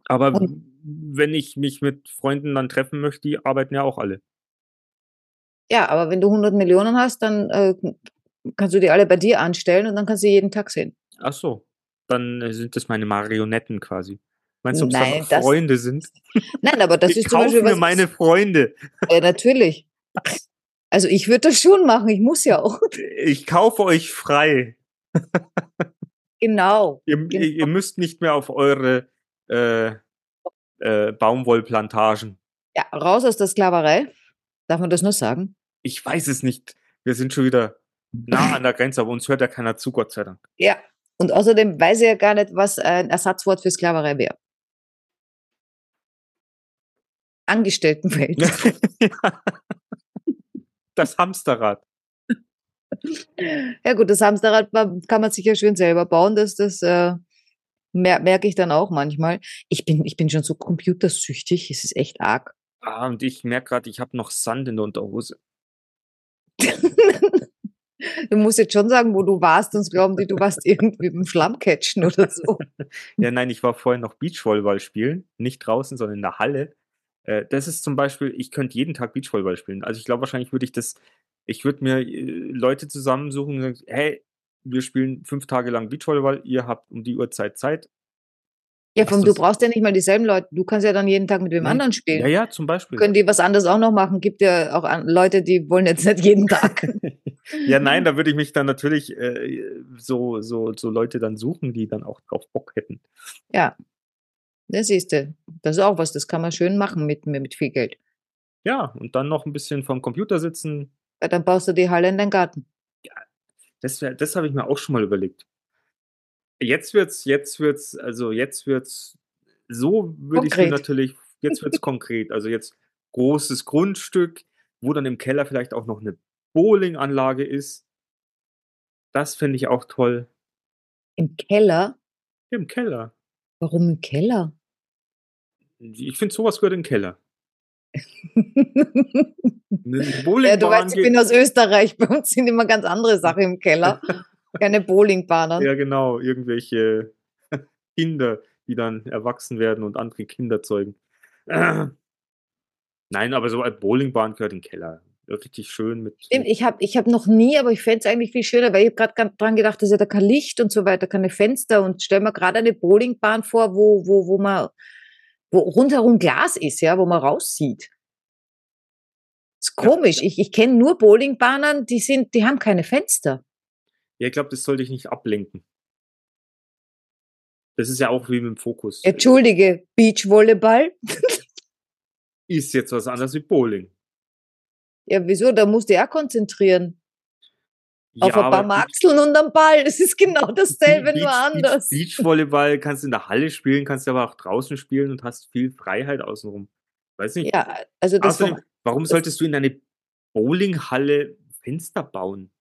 Aber Und wenn ich mich mit Freunden dann treffen möchte, die arbeiten ja auch alle. Ja, aber wenn du 100 Millionen hast, dann äh, kannst du die alle bei dir anstellen und dann kannst du sie jeden Tag sehen. Ach so, dann äh, sind das meine Marionetten quasi. Meinst du, ob es dann Freunde sind? Nein, aber das ich ist zum Beispiel mir meine Freunde. Ja, natürlich. Also ich würde das schon machen, ich muss ja auch. Ich kaufe euch frei. Genau. Ihr, genau. ihr müsst nicht mehr auf eure äh, äh, Baumwollplantagen. Ja, raus aus der Sklaverei. Darf man das nur sagen? Ich weiß es nicht. Wir sind schon wieder nah an der Grenze, aber uns hört ja keiner zu, Gott sei Dank. Ja, und außerdem weiß ich ja gar nicht, was ein Ersatzwort für Sklaverei wäre. Angestelltenverhältnis. <laughs> das Hamsterrad. Ja gut, das Hamsterrad kann man sich ja schön selber bauen, dass das äh, Mer merke ich dann auch manchmal. Ich bin, ich bin schon so computersüchtig, es ist echt arg. Ah, und ich merke gerade, ich habe noch Sand in der Unterhose. <laughs> du musst jetzt schon sagen, wo du warst, sonst glauben die, du warst irgendwie im Schlammcatchen oder so. <laughs> ja, nein, ich war vorher noch Beachvolleyball spielen. Nicht draußen, sondern in der Halle. Äh, das ist zum Beispiel, ich könnte jeden Tag Beachvolleyball spielen. Also ich glaube, wahrscheinlich würde ich das, ich würde mir äh, Leute zusammensuchen und sagen, hey, wir spielen fünf Tage lang Beachvolleyball, ihr habt um die Uhrzeit Zeit. Ja, vom, du brauchst ja nicht mal dieselben Leute. Du kannst ja dann jeden Tag mit dem Nein. anderen spielen. Ja, ja, zum Beispiel. Können die was anderes auch noch machen? Gibt ja auch Leute, die wollen jetzt nicht jeden Tag. <laughs> ja, nein, da würde ich mich dann natürlich äh, so, so, so Leute dann suchen, die dann auch drauf Bock hätten. Ja, das siehst du. Das ist auch was, das kann man schön machen mit, mit viel Geld. Ja, und dann noch ein bisschen vom Computer sitzen. Ja, dann baust du die Halle in deinen Garten. Das, wär- das habe ich mir auch schon mal überlegt. Jetzt wird's, jetzt wird's, also jetzt wird's, so würde ich mir Konkret. natürlich, jetzt wird's <laughs> konkret. Also jetzt großes Grundstück, wo dann im Keller vielleicht auch noch eine Bowlinganlage ist. Das fände ich auch toll. Im Keller? Im Keller. Warum im Keller? Ich finde, sowas gehört in den Keller. <laughs> Ja, du weißt, ich bin aus Österreich. <laughs> Bei uns sind immer ganz andere Sachen im Keller. <laughs> Keine Bowlingbahnen. Ja, genau, irgendwelche Kinder, die dann erwachsen werden und andere Kinder zeugen. <clears throat> Nein, aber so eine Bowlingbahn gehört in den Keller. Richtig schön mit. Stimmt, ich habe ich hab noch nie, aber ich fände es eigentlich viel schöner, weil ich habe gerade dran gedacht, dass ja da kein Licht und so weiter, keine Fenster und stell mir gerade eine Bowlingbahn vor, wo, wo, wo man, wo rundherum Glas ist, ja, wo man raussieht. ist Ja, komisch. Ich, ich kenne nur Bowlingbahnen, die sind, die haben keine Fenster. Ja, ich glaube, das sollte ich nicht ablenken. Das ist ja auch wie mit dem Fokus. Entschuldige, Beachvolleyball? <laughs> Ist jetzt was anderes wie Bowling. Ja, wieso? Da musst du ja konzentrieren. Auf ja, ein paar Maxeln und am Ball. Das ist genau <laughs> dasselbe, nur anders. Beach, Beachvolleyball kannst du in der Halle spielen, kannst du aber auch draußen spielen und hast viel Freiheit außenrum. Weiß nicht. Ja, also das Außerdem, warum solltest du in eine Bowlinghalle Fenster bauen?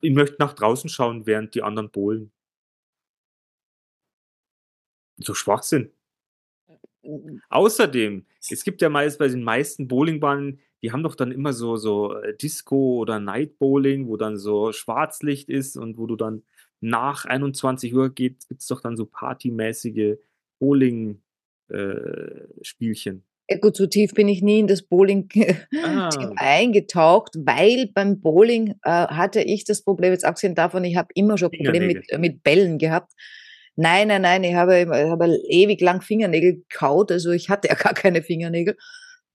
Ich möchte nach draußen schauen, während die anderen bowlen. So Schwachsinn. Außerdem, es gibt ja meist bei den meisten Bowlingbahnen, die haben doch dann immer so, so äh, Disco oder Night Bowling, wo dann so Schwarzlicht ist und wo du dann nach 21 Uhr geht, gibt es doch dann so partymäßige Bowling-Spielchen. ja gut, so tief bin ich nie in das Bowling Ah. eingetaucht, weil beim Bowling äh, hatte ich das Problem, jetzt abgesehen davon, ich habe immer schon Probleme mit, äh, mit Bällen gehabt. Nein, nein, nein, ich habe, immer- ich habe ewig lang Fingernägel gekaut, also ich hatte ja gar keine Fingernägel.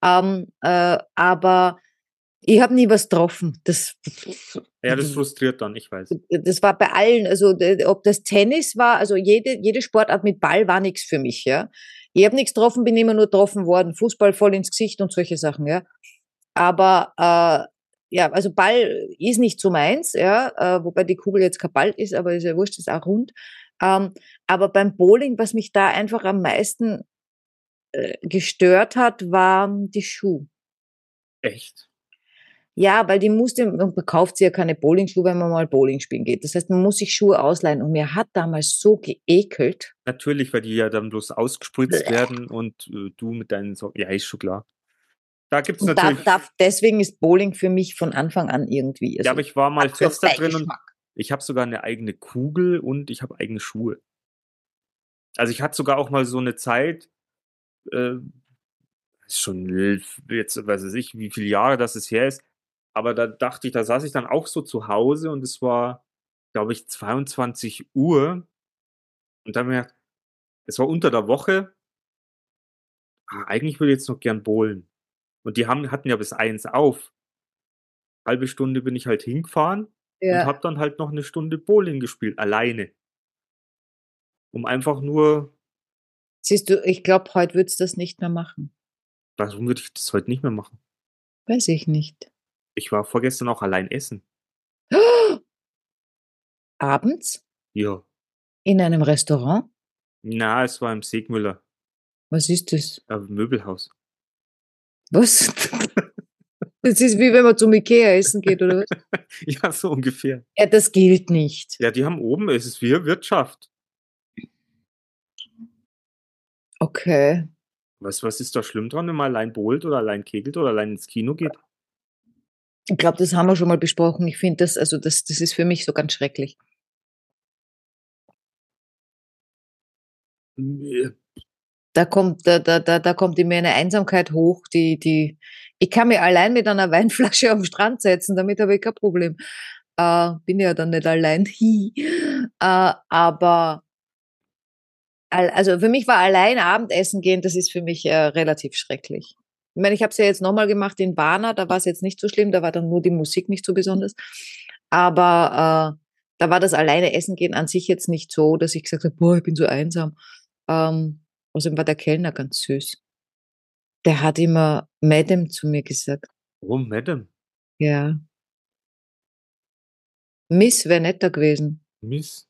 Ähm, äh, aber ich habe nie was getroffen. Das, Ja, das <laughs> frustriert dann, ich weiß. das war bei allen, also ob das Tennis war, also jede, jede Sportart mit Ball war nichts für mich, ja. Ich habe nichts getroffen, bin immer nur getroffen worden, Fußball voll ins Gesicht und solche Sachen, ja. Aber äh, ja, also Ball ist nicht so meins, ja, äh, wobei die Kugel jetzt kein Ball ist, aber ist ja wurscht, ist auch rund. Ähm, aber beim Bowling, was mich da einfach am meisten äh, gestört hat, waren die Schuhe. Echt? Ja, weil die musste, man kauft sich ja keine Bowlingschuhe, wenn man mal Bowling spielen geht. Das heißt, man muss sich Schuhe ausleihen. Und mir hat damals so geekelt. Natürlich, weil die ja dann bloß ausgespritzt werden und äh, du mit deinen Socken. Ja, ist schon klar. Da gibt es Und da, natürlich. da, deswegen ist Bowling für mich von Anfang an irgendwie. ja, aber ich war mal fest da drin und ich habe sogar eine eigene Kugel und ich habe eigene Schuhe. Also ich hatte sogar auch mal so eine Zeit, äh, schon jetzt weiß ich, wie viele Jahre das es her ist, aber da dachte ich, da saß ich dann auch so zu Hause und es war, glaube ich, 22 Uhr und dann habe ich mir gedacht, es war unter der Woche, ah, eigentlich würde ich jetzt noch gern bowlen. Und die haben, hatten ja bis eins auf. Halbe Stunde bin ich halt hingefahren und Ja. habe dann halt noch eine Stunde Bowling gespielt, alleine. Um einfach nur, Siehst du, ich glaube, heute würdest du das nicht mehr machen. warum würde ich das heute nicht mehr machen? Weiß ich nicht. Ich war vorgestern auch allein essen. <gasps> Abends Ja. in einem Restaurant? Na, es war im Segmüller, Was ist das? äh, Möbelhaus. Was? <laughs> Das ist wie wenn man zum Ikea essen geht, oder was? <laughs> ja, so ungefähr. Ja, das gilt nicht. Ja, die haben oben, es ist wie Wirtschaft. Okay. Was, was ist da schlimm dran, wenn man allein bowlt oder allein kegelt oder allein ins Kino geht? Ich glaube, das haben wir schon mal besprochen. Ich finde das, also das, das ist für mich so ganz schrecklich. Äh, Da kommt, da, da, da, da kommt in mir eine Einsamkeit hoch, die, die, ich kann mich allein mit einer <laughs> Weinflasche am Strand setzen, damit habe ich kein Problem. Äh, bin ja dann nicht allein. Hi. <laughs> äh, aber, also für mich war allein Abendessen gehen, das ist für mich äh, relativ schrecklich. Ich meine, ich habe es ja jetzt nochmal gemacht in Warna, da war es jetzt nicht so schlimm, da war dann nur die Musik nicht so besonders. Aber äh, da war das alleine Essen gehen an sich jetzt nicht so, dass ich gesagt habe, boah, ich bin so einsam. Ähm, außerdem war der Kellner ganz süß. Der hat immer Madam zu mir gesagt. Oh, Madam. Ja. Miss wäre netter gewesen. Miss.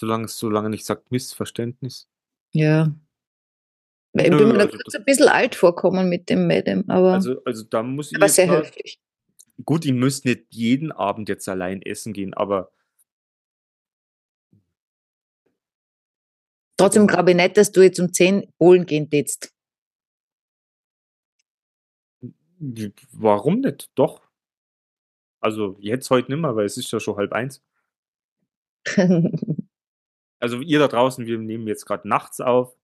Solange es so lange nicht sagt Missverständnis. Ja. Ich bin mir da also kurz ein bisschen alt vorkommen mit dem Madam, aber, Also, also da muss ich aber sehr mal, höflich. gut, die müssen nicht jeden Abend jetzt allein essen gehen, aber Trotzdem glaube ich nicht, dass du jetzt um 10 holen gehen tätst. warum nicht? Doch. Also jetzt heute nimmer, weil es ist ja schon halb eins. <laughs> Also ihr da draußen, wir nehmen jetzt gerade nachts auf.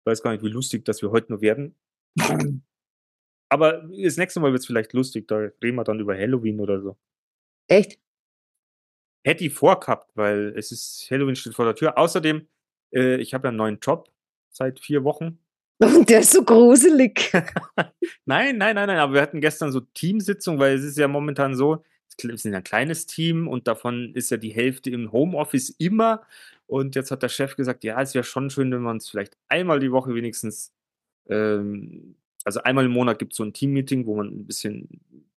Ich weiß gar nicht, wie lustig das wir heute noch werden. <clears throat> Aber das nächste Mal wird es vielleicht lustig, da reden wir dann über Halloween oder so. Echt? Hätte ich vorgehabt, weil es ist, Halloween steht vor der Tür. Außerdem, äh, ich habe ja einen neuen Job seit vier Wochen. Und <laughs> der ist so gruselig. <laughs> Nein, nein, nein, nein, aber wir hatten gestern so Teamsitzung, weil es ist ja momentan so, wir sind ja ein kleines Team und davon ist ja die Hälfte im Homeoffice immer. Und jetzt hat der Chef gesagt, ja, es wäre schon schön, wenn wir uns vielleicht einmal die Woche wenigstens, ähm, also einmal im Monat gibt es so ein Teammeeting, wo man ein bisschen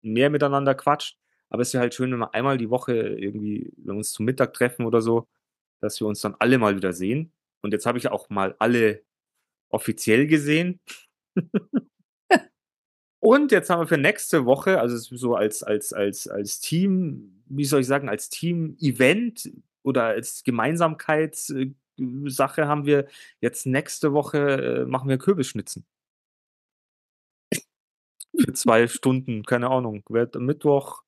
mehr miteinander quatscht. Aber es wäre halt schön, wenn wir einmal die Woche irgendwie, wenn wir uns zum Mittag treffen oder so, dass wir uns dann alle mal wieder sehen. Und jetzt habe ich auch mal alle offiziell gesehen. <laughs> Und jetzt haben wir für nächste Woche, also es so als, als, als, als Team, wie soll ich sagen, als Team-Event oder als Gemeinsamkeitssache haben wir jetzt nächste Woche, äh, machen wir Kürbisschnitzen. Für zwei Stunden, keine Ahnung. Wird am Mittwoch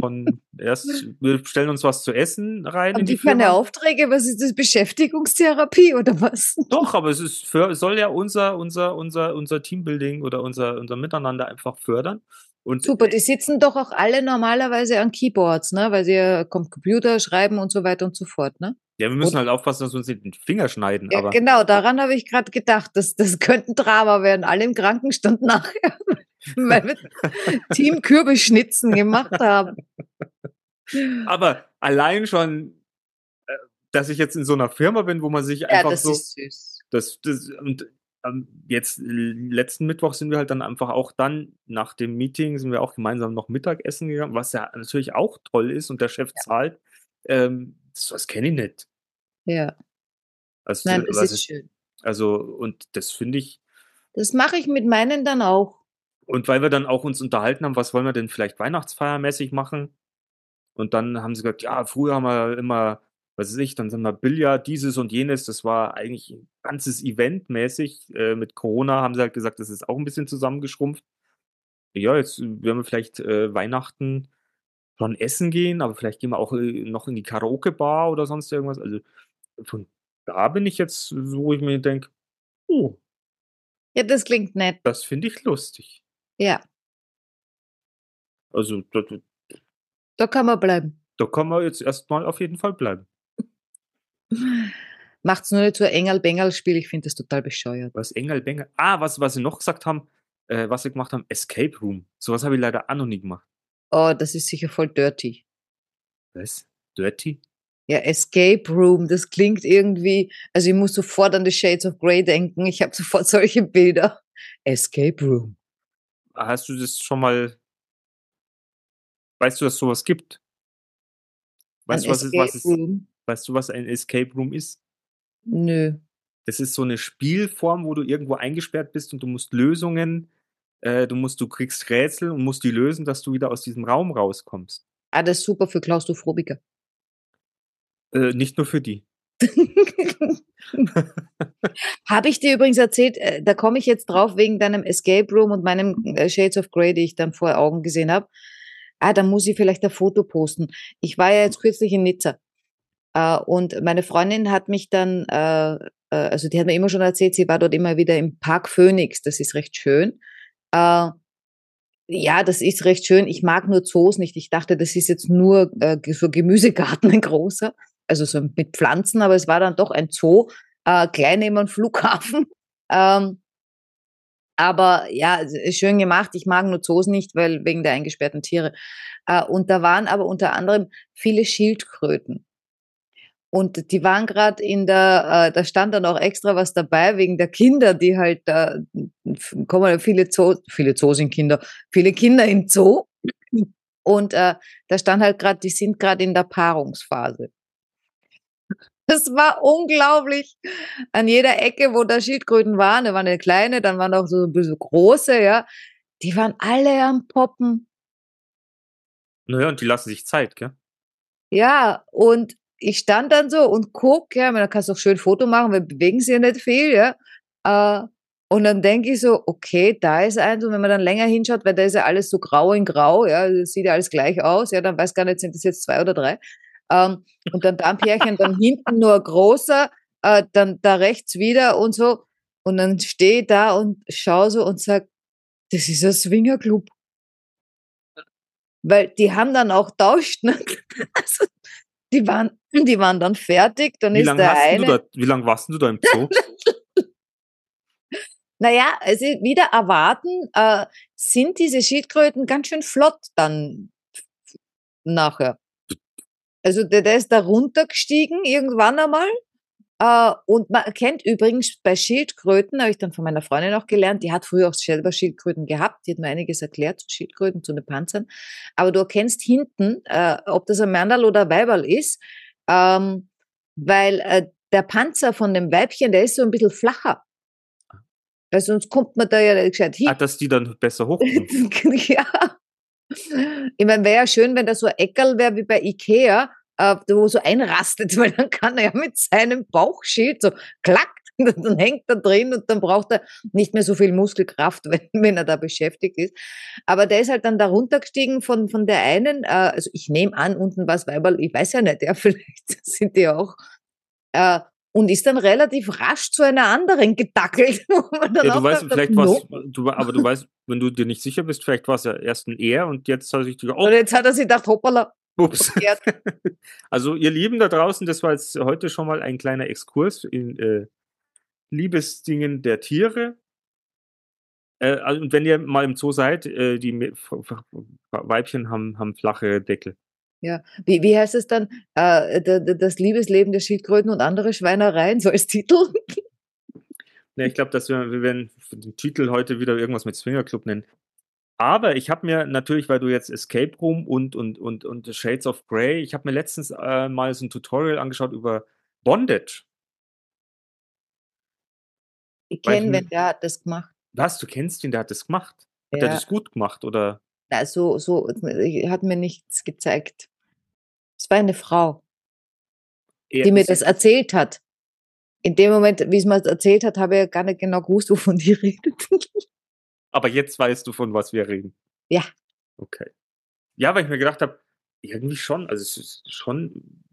von <laughs> erst, wir stellen uns was zu essen rein Haben die die keine. Aufträge? Was ist das? Beschäftigungstherapie oder was? Doch, aber es ist für, soll ja unser, unser, unser, unser Teambuilding oder unser, unser Miteinander einfach fördern. Und Super, die sitzen doch auch alle normalerweise an Keyboards, ne? Weil sie ja Computer schreiben und so weiter und so fort, ne? ja, wir müssen und- halt aufpassen, dass wir uns nicht den Finger schneiden. Ja, aber genau, daran habe ich gerade gedacht. Das, das könnte ein Drama werden. Alle im Krankenstand <laughs> nachher, weil wir <laughs> Team Kürbisschnitzen gemacht haben. Aber allein schon, äh, dass ich jetzt in so einer Firma bin, wo man sich Ja, einfach das so. ist süß. Das, das, und jetzt äh, letzten Mittwoch sind wir halt dann einfach auch dann nach dem Meeting sind wir auch gemeinsam noch Mittagessen gegangen, was ja natürlich auch toll ist und der Chef zahlt. Ähm, das, das kenne ich nicht. Ja, Also, nein, das ist schön. also und das finde ich, Das mache ich mit meinen dann auch. und weil wir dann auch uns unterhalten haben, was wollen wir denn vielleicht Weihnachtsfeiermäßig machen? Und dann haben sie gesagt, ja, früher haben wir immer, was weiß ich, dann sind wir Billard, dieses und jenes. Das war eigentlich ein ganzes Event mäßig. Äh, mit Corona haben sie halt gesagt, das ist auch ein bisschen zusammengeschrumpft. Ja, jetzt werden wir vielleicht äh, Weihnachten schon essen gehen, aber vielleicht gehen wir auch äh, noch in die Karaoke-Bar oder sonst irgendwas. Also von da bin ich jetzt, so wo ich mir denke, oh, Ja, das klingt nett. das finde ich lustig. Ja, Also da, da kann man bleiben. da kann man jetzt erstmal auf jeden Fall bleiben. Macht's nur nicht so ein Engel-Bengel-Spiel. Ich finde das total bescheuert. Was Engel Bengel. Ah, was, was sie noch gesagt haben, äh, was sie gemacht haben, Escape Room. Sowas habe ich leider auch noch nie gemacht. Oh, das ist sicher voll dirty. Was? Dirty? Ja, Escape Room, das klingt irgendwie, also ich muss sofort an The Shades of Grey denken. Ich habe <laughs> sofort solche Bilder. Escape Room. Hast du das schon mal. Weißt du, dass sowas gibt? Weißt, du, was, ist, was, ist, Room? Weißt du, was ein Escape Room ist? Nö. Das ist so eine Spielform, wo du irgendwo eingesperrt bist und du musst Lösungen, äh, du musst, du kriegst Rätsel und musst die lösen, dass du wieder aus diesem Raum rauskommst. Ah, das ist super für Klaustrophobiker. Äh, nicht nur für die. <laughs> Habe ich dir übrigens erzählt, äh, da komme ich jetzt drauf wegen deinem Escape Room und meinem äh, Shades of Grey, die ich dann vor Augen gesehen habe. Ah, da muss ich vielleicht ein Foto posten. Ich war ja jetzt kürzlich in Nizza. Äh, und meine Freundin hat mich dann, äh, äh, also die hat mir immer schon erzählt, sie war dort immer wieder im Park Phoenix. Das ist recht schön. Ja, das ist recht schön. Ich mag nur Zoos nicht. Ich dachte, das ist jetzt nur so Gemüsegarten, <laughs> ein großer, also so mit Pflanzen, aber es war dann doch ein Zoo, klein neben einem Flughafen. <laughs> Ähm, aber ja, schön gemacht. Ich mag nur Zoos nicht, weil wegen der eingesperrten Tiere. Und da waren aber unter anderem viele Schildkröten. Und die waren gerade in der, äh, da stand dann auch extra was dabei wegen der Kinder, die halt da kommen viele Zoo, viele Zoos sind Kinder, viele Kinder im Zoo. Und äh, da stand halt gerade, die sind gerade in der Paarungsphase. Das war unglaublich. An jeder Ecke, wo da Schildkröten waren, da waren eine kleine, dann waren auch so ein bisschen große, ja. Die waren alle am Poppen. Naja, und die lassen sich Zeit, gell? Ja, und ich stand dann so und guck, ja, da kannst du auch schön Foto machen, wir bewegen sie ja nicht viel, ja. Äh, und dann denke ich so, okay, da ist eins, und wenn man dann länger hinschaut, weil da ist ja alles so grau in grau, ja, sieht ja alles gleich aus, ja, dann weiß gar nicht, sind das jetzt zwei oder drei. Ähm, und dann da ein Pärchen, dann hinten nur großer, äh, dann da rechts wieder und so. Und dann stehe ich da und schaue so und sag, das ist ein Swingerclub. Weil die haben dann auch tauscht, ne? <laughs> Also, die waren, die waren dann fertig, dann wie ist lange der eine. du da, wie lange warst du da im Zoo? <laughs> Naja, also wieder erwarten, äh, sind diese Schildkröten ganz schön flott dann nachher. Also der, der ist da runtergestiegen irgendwann einmal. Äh, und man erkennt übrigens bei Schildkröten, habe ich dann von meiner Freundin auch gelernt, die hat früher auch selber Schildkröten gehabt, die hat mir einiges erklärt zu Schildkröten, zu den Panzern. Aber du erkennst hinten, äh, ob das ein Mandal oder ein Weiberl ist, ähm, weil äh, der Panzer von dem Weibchen, der ist so ein bisschen flacher. Weil sonst kommt man da ja nicht gescheit hin. ah, dass die dann besser hochkommen. <laughs> ja. Ich meine, wäre ja schön, wenn das so ein Eckerl wäre wie bei Ikea, äh, wo so einrastet, <laughs> weil dann kann er ja mit seinem Bauchschild so klack, <laughs> dann hängt er drin und dann braucht er nicht mehr so viel Muskelkraft, <laughs> wenn, wenn er da beschäftigt ist. Aber der ist halt dann da runtergestiegen von, von der einen, äh, also ich nehme an, unten war es Weiberl, ich weiß ja nicht, ja, vielleicht sind die auch, äh, und ist dann relativ rasch zu einer anderen gedackelt. wo man dann Ja, du weißt, vielleicht no. was, aber du weißt, wenn du dir nicht sicher bist, vielleicht war es ja erst ein Er und jetzt hat sich gedacht, Und oh, jetzt hat er sich gedacht, hoppala, ups. <laughs> Also ihr Lieben da draußen, das war jetzt heute schon mal ein kleiner Exkurs in äh, Liebesdingen der Tiere. Äh, also, und wenn ihr mal im Zoo seid, äh, die Weibchen haben, haben flache Deckel. Ja, wie, wie heißt es dann? Äh, das Liebesleben der Schildkröten und andere Schweinereien, so als Titel? Ne, ich glaube, dass wir, wir werden den Titel heute wieder irgendwas mit Swinger Club nennen. Aber ich habe mir natürlich, weil du jetzt Escape Room und, und, und, und Shades of Grey, ich habe mir letztens äh, mal so ein Tutorial angeschaut über Bondage. Ich kenne, wenn der hat das gemacht. Was, du kennst ihn, der hat das gemacht. Hat der Ja, das gut gemacht? Oder? na, so, so, hat mir nichts gezeigt. Es war eine Frau, Er die mir das erzählt hat. In dem Moment, wie es mir das erzählt hat, habe ich ja gar nicht genau gewusst, <laughs> wovon die redet. Aber jetzt weißt du, von was wir reden. Ja. Okay. Ja, weil ich mir gedacht habe, irgendwie schon, also es ist schon,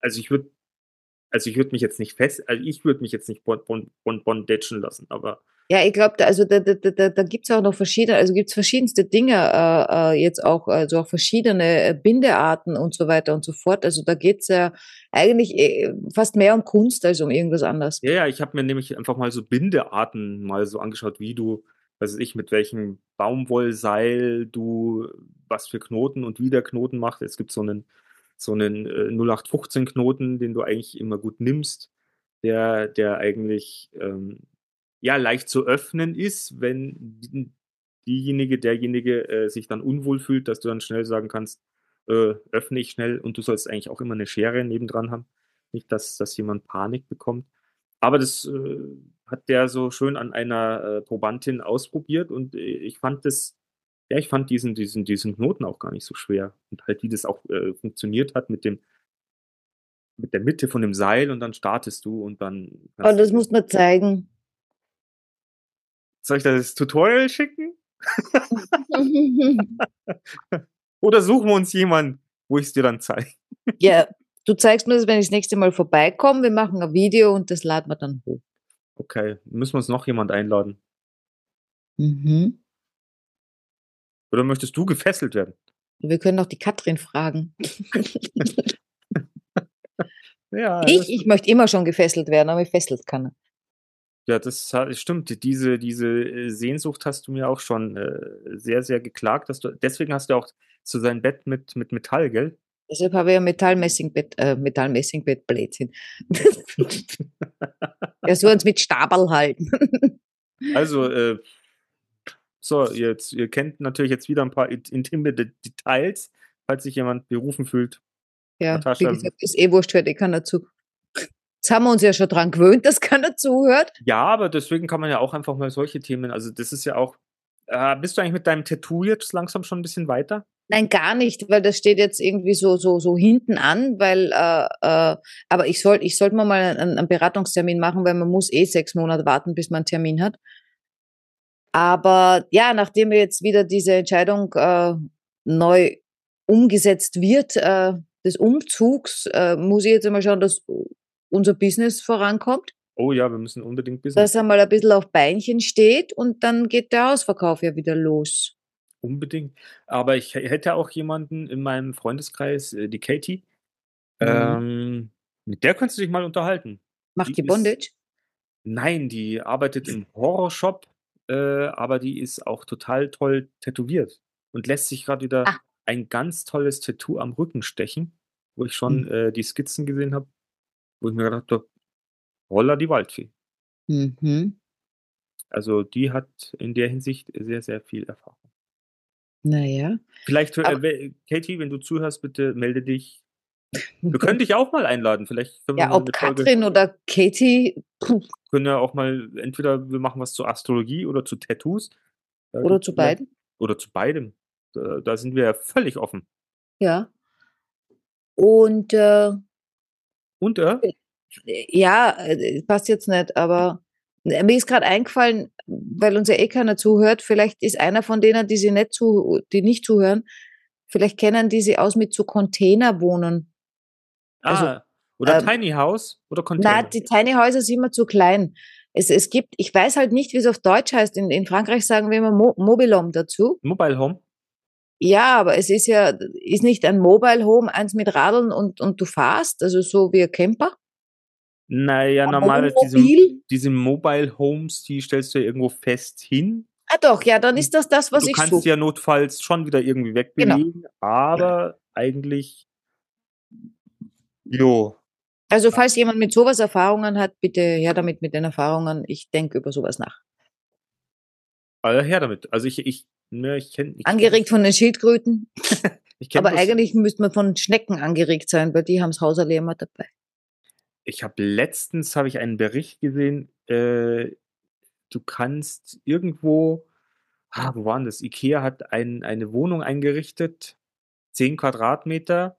also ich würde, also ich würde mich jetzt nicht fest, also ich würde mich jetzt nicht bon, bon, bon, bondagen lassen, aber Ja, ich glaube, da, also da, da, da, da gibt es auch noch verschiedene, also gibt es verschiedenste Dinge, äh, äh, jetzt auch, also auch verschiedene äh, Bindearten und so weiter und so fort. Also da geht's ja eigentlich äh, fast mehr um Kunst als um irgendwas anderes. ja, ja, ich habe mir nämlich einfach mal so Bindearten mal so angeschaut, wie du, weiß ich, mit welchem Baumwollseil du was für Knoten und wie der Knoten macht. Es gibt so einen, so einen äh, 0815 Knoten, den du eigentlich immer gut nimmst, der, der eigentlich ähm, ja leicht zu öffnen ist, wenn die- diejenige, derjenige äh, sich dann unwohl fühlt, dass du dann schnell sagen kannst, äh, öffne ich schnell und du sollst eigentlich auch immer eine Schere nebendran haben. Nicht, dass, dass jemand Panik bekommt. Aber das äh, hat der so schön an einer äh, Probandin ausprobiert und äh, ich fand das, ja, ich fand diesen, diesen, diesen Knoten auch gar nicht so schwer. Und halt, wie das auch äh, funktioniert hat mit dem, mit der Mitte von dem Seil und dann startest du und dann. Kannst das muss man zeigen. Soll ich das Tutorial schicken? <laughs> <laughs> Oder suchen wir uns jemanden, wo ich es dir dann zeige? ja, du zeigst mir das, wenn ich das nächste Mal vorbeikomme. Wir machen ein Video und das laden wir dann hoch. Okay, müssen wir uns noch jemand einladen? Mhm. Oder möchtest du gefesselt werden? Wir können auch die Katrin fragen. <laughs> Ja, ich, ich möchte immer schon gefesselt werden, aber ich fesselt keiner. Ja, das stimmt. Diese, diese äh, Sehnsucht hast du mir auch schon äh, sehr, sehr geklagt. Dass du, deswegen hast du auch zu sein Bett mit, mit Metall, gell? Deshalb habe ich ein Metallmessingbett, äh, Metallmessingbett, Blödsinn. <laughs> ja, so uns mit Stabel halten. <laughs> also, äh, so, jetzt, ihr kennt natürlich jetzt wieder ein paar intime Details, falls sich jemand berufen fühlt. Ja, Natascha, wie gesagt, ist eh wurscht, hört eh keiner zu. Jetzt haben wir uns ja schon dran gewöhnt, dass keiner zuhört. Ja, aber deswegen kann man ja auch einfach mal solche Themen, also das ist ja auch, äh, bist du eigentlich mit deinem Tattoo jetzt langsam schon ein bisschen weiter? Nein, gar nicht, weil das steht jetzt irgendwie so so so hinten an, weil äh, äh, aber ich soll ich sollte mal einen, einen Beratungstermin machen, weil man muss eh sechs Monate warten, bis man einen Termin hat. Aber ja, nachdem jetzt wieder diese Entscheidung äh, neu umgesetzt wird, äh, des Umzugs, äh, muss ich jetzt einmal schauen, dass unser Business vorankommt. Oh ja, wir müssen unbedingt Business. Dass er mal ein bisschen auf Beinchen steht und dann geht der Ausverkauf ja wieder los. Unbedingt. Aber ich hätte auch jemanden in meinem Freundeskreis, äh, die Katie. Mhm. Ähm, mit der kannst du dich mal unterhalten. Macht die, die Bondage? Ist, nein, die arbeitet im Horrorshop äh, aber die ist auch total toll tätowiert und lässt sich gerade wieder ah. ein ganz tolles Tattoo am Rücken stechen, wo ich schon mhm. äh, die Skizzen gesehen habe, wo ich mir gedacht habe, Roller die Waldfee. Mhm. Also die hat in der Hinsicht sehr, sehr viel Erfahrung. Naja. Vielleicht, äh, Katie, wenn du zuhörst, bitte melde dich wir <laughs> können dich auch mal einladen. Vielleicht ja, ob Katrin oder Katie. Können ja auch mal, entweder wir machen was zur Astrologie oder zu Tattoos. Oder zu beiden. Oder zu beidem. Da, da sind wir ja völlig offen. Ja. Und äh, und äh? ja, äh, passt jetzt nicht, aber mir ist gerade eingefallen, weil uns ja eh keiner zuhört, vielleicht ist einer von denen, die sie nicht zu, die nicht zuhören, vielleicht kennen die sie aus mit so Containerwohnen. Also, ah, oder ähm, Tiny House oder Container? Nein, die Tiny Häuser sind immer zu klein. Es, es gibt, ich weiß halt nicht, wie es auf Deutsch heißt. In, in Frankreich sagen wir immer Mo Mobile Home dazu. Mobile Home? Ja, aber es ist ja, ist nicht ein Mobile Home, eins mit Radeln und, und du fahrst, also so wie ein Camper. Naja, normal, diese, diese Mobile Homes, die stellst du ja irgendwo fest hin. Ah doch, ja, dann ist das das, was du ich suche. Du kannst ja notfalls schon wieder irgendwie wegbewegen, genau. aber ja. eigentlich Jo. Also falls jemand mit sowas Erfahrungen hat, bitte her damit mit den Erfahrungen. Ich denke über sowas nach. Also her damit. Also ich, ich, ne, ich kenne. Angeregt von den Schildkröten. <laughs> Aber eigentlich müsste man von Schnecken angeregt sein, weil die haben das Haus alle immer dabei. Ich habe letztens habe ich einen Bericht gesehen. Äh, du kannst irgendwo, ah, wo war denn das? Ikea hat ein, eine Wohnung eingerichtet, 10 Quadratmeter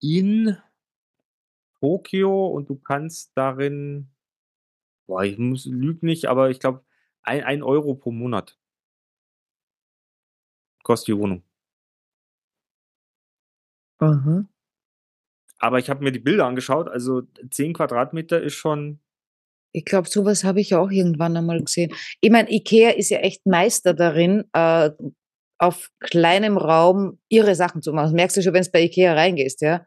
in Tokio und du kannst darin, boah, ich muss lüge nicht, aber ich glaube, ein, ein Euro pro Monat kostet die Wohnung. Aha. Aber ich habe mir die Bilder angeschaut, also 10 Quadratmeter ist schon. Ich glaube, sowas habe ich auch irgendwann einmal gesehen. Ich meine, Ikea ist ja echt Meister darin, äh, auf kleinem Raum ihre Sachen zu machen. Das merkst du schon, wenn es bei Ikea reingehst, ja.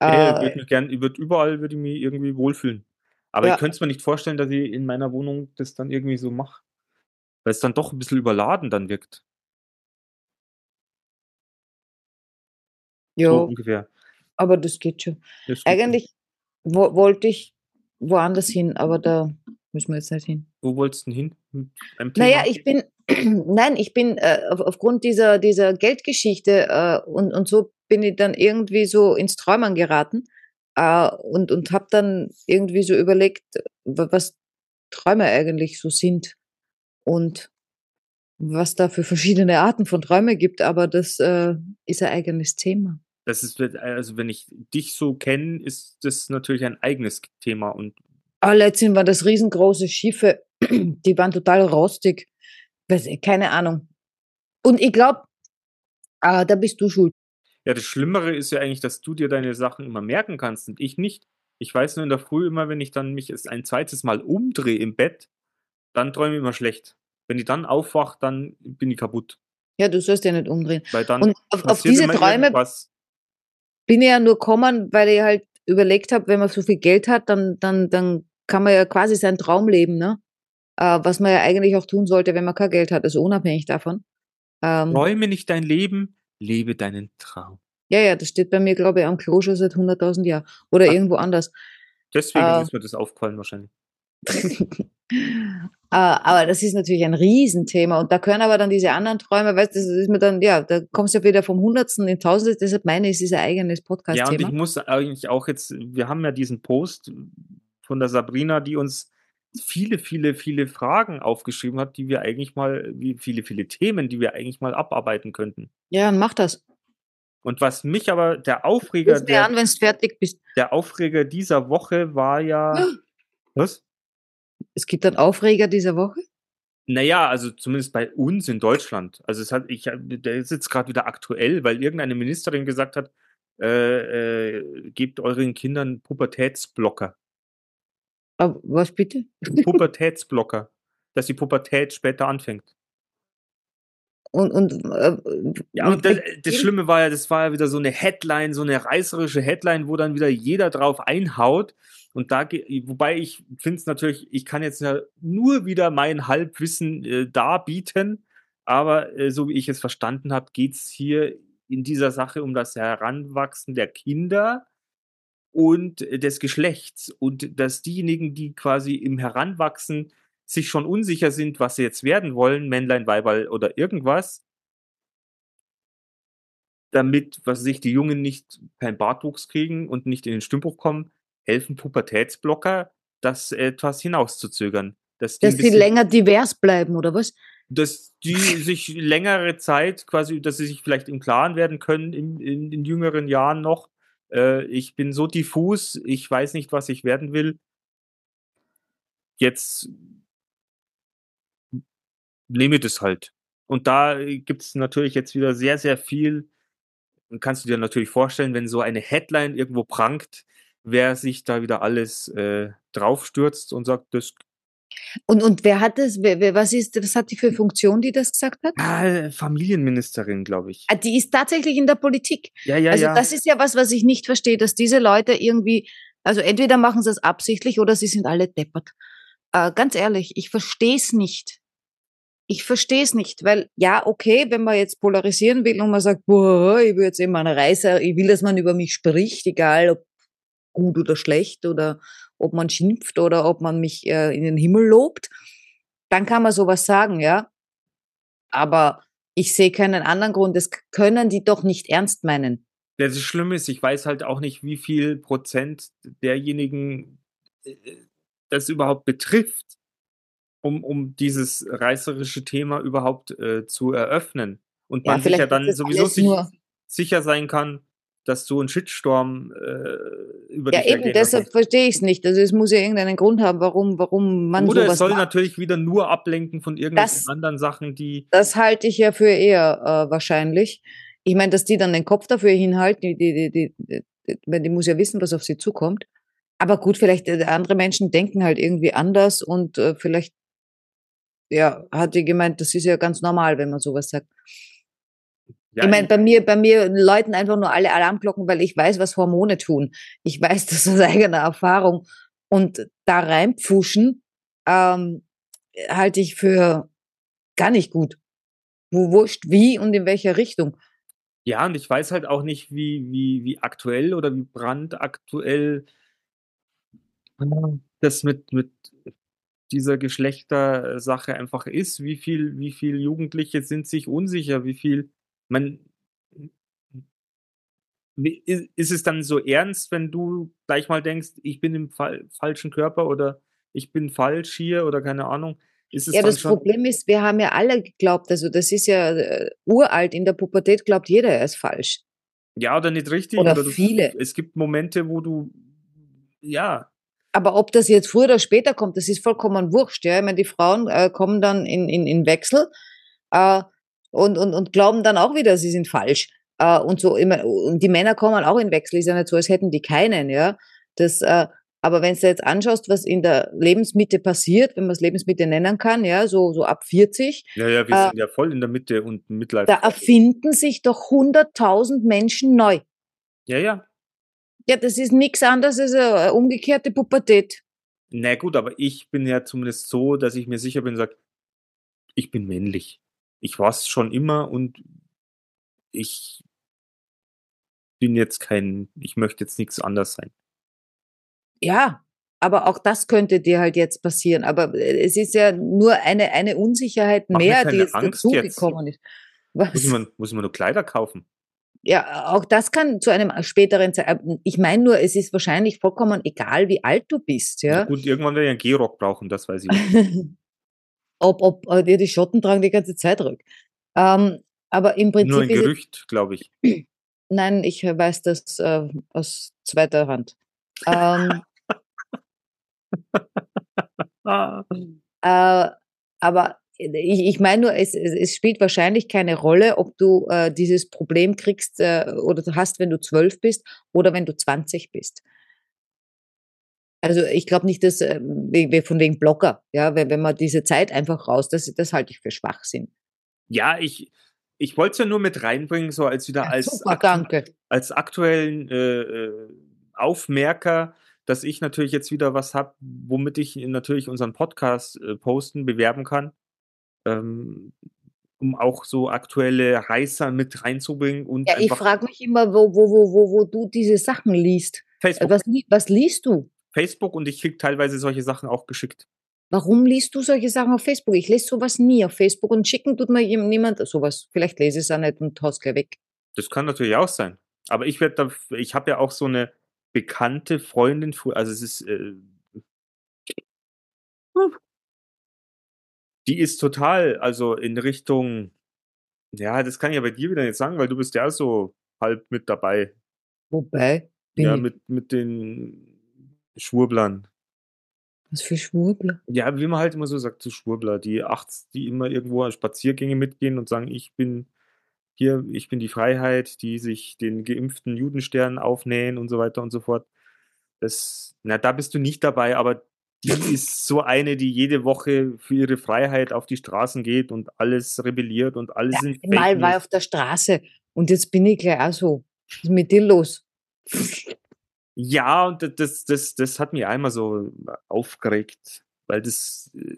Äh, ich mich gern, wird überall würde ich mich irgendwie wohlfühlen. Aber ja. ich könnte es mir nicht vorstellen, dass ich in meiner Wohnung das dann irgendwie so mache. Weil es dann doch ein bisschen überladen dann wirkt. Ja. So ungefähr. Aber das geht schon. Das Eigentlich wo, wollte ich woanders hin, aber da müssen wir jetzt nicht hin. Wo wolltest du hin? Naja, ich bin, <clears throat> nein, ich bin äh, auf, aufgrund dieser, dieser Geldgeschichte äh, und, und so bin ich dann irgendwie so ins Träumen geraten äh, und, und habe dann irgendwie so überlegt, was Träume eigentlich so sind und was da für verschiedene Arten von Träumen gibt, aber das äh, ist ein eigenes Thema. Das ist, also wenn ich dich so kenne, ist das natürlich ein eigenes Thema und Ah, letztens waren das riesengroße Schiffe, <clears throat> die waren total rostig. Keine Ahnung. Und ich glaube, ah, da bist du schuld. Ja, das Schlimmere ist ja eigentlich, dass du dir deine Sachen immer merken kannst und ich nicht. Ich weiß nur in der Früh immer, wenn ich dann mich ein zweites Mal umdrehe im Bett, dann träume ich immer schlecht. Wenn ich dann aufwache, dann bin ich kaputt. Ja, du sollst ja nicht umdrehen. Weil dann und auf, auf diese Träume irgendwas. Bin ja nur gekommen, weil ich halt überlegt habe, wenn man so viel Geld hat, dann, dann, dann kann man ja quasi seinen Traum leben, ne? Äh, was man ja eigentlich auch tun sollte, wenn man kein Geld hat, also unabhängig davon. Ähm, Träume nicht dein Leben, lebe deinen Traum. Ja, ja, das steht bei mir, glaube ich, am Klo schon seit 100.000 Jahren. Oder Ach, irgendwo anders. Deswegen äh, ist mir das aufgefallen wahrscheinlich. <laughs> Ah, aber das ist natürlich ein Riesenthema. Und da können aber dann diese anderen Träume, weißt du, das ist mir dann, ja, da kommst du ja wieder vom Hundertsten in Tausende. Deshalb meine ich, es ist ein eigenes Podcast-Thema. Ja, und ich muss eigentlich auch jetzt, wir haben ja diesen Post von der Sabrina, die uns viele, viele, viele Fragen aufgeschrieben hat, die wir eigentlich mal, wie viele, viele Themen, die wir eigentlich mal abarbeiten könnten. Ja, dann mach das. Und was mich aber, der Aufreger. Der, an. Der Aufreger dieser Woche war ja. Ja. Was? Es gibt einen Aufreger dieser Woche? Naja, also zumindest bei uns in Deutschland. Also es hat, ich, der ist jetzt gerade wieder aktuell, weil irgendeine Ministerin gesagt hat, äh, äh, gebt euren Kindern Pubertätsblocker. Aber was bitte? Pubertätsblocker, dass die Pubertät später anfängt. Und, und, äh, ja, und das, das, Schlimme war ja, das war ja wieder so eine Headline, so eine reißerische Headline, wo dann wieder jeder drauf einhaut. Und da, wobei ich finde es natürlich, ich kann jetzt nur wieder mein Halbwissen äh, darbieten, aber äh, so wie ich es verstanden habe, geht es hier in dieser Sache um das Heranwachsen der Kinder und äh, des Geschlechts und dass diejenigen, die quasi im Heranwachsen sich schon unsicher sind, was sie jetzt werden wollen, Männlein, Weiberl oder irgendwas, damit, was sich die Jungen nicht kein Bartwuchs kriegen und nicht in den Stimmbruch kommen, helfen Pubertätsblocker, das etwas hinauszuzögern. Dass die, dass die länger divers bleiben, oder was? Dass die <laughs> sich längere Zeit quasi, dass sie sich vielleicht im Klaren werden können in, in, in jüngeren Jahren noch. Äh, ich bin so diffus, ich weiß nicht, was ich werden will. Jetzt nehme das halt. Und da gibt es natürlich jetzt wieder sehr, sehr viel. Kannst du dir natürlich vorstellen, wenn so eine Headline irgendwo prangt, wer sich da wieder alles äh, draufstürzt und sagt, das. Und, und wer hat das, wer, wer, was ist, was hat die für Funktion, die das gesagt hat? Ah, Familienministerin, glaube ich. Ah, die ist tatsächlich in der Politik. Ja, ja, also ja. das ist ja was, was ich nicht verstehe, dass diese Leute irgendwie, also entweder machen sie es absichtlich oder sie sind alle deppert. Äh, ganz ehrlich, ich verstehe es nicht. Ich verstehe es nicht, weil ja, okay, wenn man jetzt polarisieren will und man sagt, boah, ich will jetzt immer einen Reißer, ich will, dass man über mich spricht, egal ob gut oder schlecht oder ob man schimpft oder ob man mich äh, in den Himmel lobt, dann kann man sowas sagen, ja. Aber ich sehe keinen anderen Grund. Das können die doch nicht ernst meinen. Das Schlimme ist, ich weiß halt auch nicht, wie viel Prozent derjenigen äh, das überhaupt betrifft, um, um dieses reißerische Thema überhaupt äh, zu eröffnen. Und man ja, sich ja dann sowieso sich, sicher sein kann, dass so ein Shitstorm äh, über Ja, eben, deshalb verstehe ich es nicht. Also es muss ja irgendeinen Grund haben, warum, warum man Oder es soll macht. natürlich wieder nur ablenken von irgendwelchen das, anderen Sachen, die. Das halte ich ja für eher äh, wahrscheinlich. Ich meine, dass die dann den Kopf dafür hinhalten, die, die, die, die, die, die muss ja wissen, was auf sie zukommt. Aber gut, vielleicht äh, andere Menschen denken halt irgendwie anders und äh, vielleicht ja, hat die gemeint, das ist ja ganz normal, wenn man sowas sagt. Ja, ich meine, bei mir, bei mir läuten einfach nur alle Alarmglocken, weil ich weiß, was Hormone tun. Ich weiß das aus <laughs> eigener Erfahrung. Und da reinpfuschen, ähm, halte ich für gar nicht gut. Wo wurscht, wie und in welcher Richtung. Ja, und ich weiß halt auch nicht, wie, wie, wie aktuell oder wie brandaktuell das mit, mit dieser Geschlechtersache einfach ist. Wie viel, wie viel Jugendliche sind sich unsicher, wie viel man ist es dann so ernst, wenn du gleich mal denkst, ich bin im Fall, falschen Körper oder ich bin falsch hier oder keine Ahnung? ja, das Problem ist, wir haben ja alle geglaubt, also das ist ja äh, uralt, in der Pubertät glaubt jeder, er ist falsch. Ja, oder nicht richtig. Oder, oder du, viele. Es gibt Momente, wo du, ja. Aber ob das jetzt früher oder später kommt, das ist vollkommen wurscht. Ja? Ich meine, die Frauen äh, kommen dann in, in, in Wechsel. Äh, und, und, und glauben dann auch wieder, sie sind falsch. Äh, und so immer, und die Männer kommen auch in Wechsel, ist ja nicht so, als hätten die keinen, ja. Das, äh, aber wenn du jetzt anschaust, was in der Lebensmitte passiert, wenn man es Lebensmitte nennen kann, ja, so, so ab 40. Ja, ja, wir äh, sind ja voll in der Mitte und Mitleid. Da erfinden sich doch 100.000 Menschen neu. Ja, ja. Ja, das ist nichts anderes als eine umgekehrte Pubertät. Na gut, aber ich bin ja zumindest so, dass ich mir sicher bin und sage, ich bin männlich ich war es schon immer und ich bin jetzt kein, ich möchte jetzt nichts anders sein. Ja, aber auch das könnte dir halt jetzt passieren. Aber äh, es ist ja nur eine, eine Unsicherheit Mach mir mehr, die jetzt dazugekommen ist. Was? Muss man, muss man nur Kleider kaufen? Ja, auch das kann zu einem späteren Zeitpunkt. Ich meine nur, es ist wahrscheinlich vollkommen egal, wie alt du bist, Ja. ja. gut, irgendwann werde ich einen Gehrock brauchen, das weiß ich. <laughs> ob, ob äh, dir die Schotten tragen die ganze Zeit rück. Ähm, aber im Prinzip Nur ein Gerücht, glaube ich. <clears throat> Nein, ich weiß das äh, aus zweiter Hand. Ähm, <laughs> äh, aber ich, ich meine nur, es, es, spielt wahrscheinlich keine Rolle, ob du äh, dieses Problem kriegst äh, oder hast, wenn du zwölf bist oder wenn du 20 bist. Also ich glaube nicht, dass äh, von wegen Blocker, ja, wenn, wenn man diese Zeit einfach raus, das, das halte ich für Schwachsinn. Ja, ich, ich wollte es ja nur mit reinbringen, so als wieder als, Super, danke. als aktuellen äh, äh, Aufmerker, dass ich natürlich jetzt wieder was habe, womit ich natürlich unseren Podcast äh, posten, bewerben kann. Ähm, um auch so aktuelle Reißer mit reinzubringen und Ja, ich frage mich immer, wo, wo, wo, wo, wo du diese Sachen liest. Facebook, Was, was liest du? Facebook und ich krieg teilweise solche Sachen auch geschickt. Warum liest du solche Sachen auf Facebook? Ich lese sowas nie auf Facebook und schicken tut mir niemand sowas. Vielleicht lese ich es auch nicht und haus gleich weg. Das kann natürlich auch sein. Aber ich werde da, ich habe ja auch so eine bekannte Freundin, also es ist, äh, die ist total, also in Richtung, ja, das kann ich ja bei dir wieder nicht sagen, weil du bist ja so halb mit dabei. Wobei, ja, mit, mit den Schwurblern. was für Schwurbler. Ja, wie man halt immer so sagt, so Schwurbler, die achts, die immer irgendwo an Spaziergänge mitgehen und sagen, ich bin hier, ich bin die Freiheit, die sich den geimpften Judenstern aufnähen und so weiter und so fort. Das, na, da bist du nicht dabei, aber die ist so eine, die jede Woche für ihre Freiheit auf die Straßen geht und alles rebelliert und alles sind Fake Mal war ich auf der Straße und jetzt bin ich gleich auch so. Was ist mit dir los? Ja, und das- das, das, das hat mich einmal so aufgeregt, weil das, äh,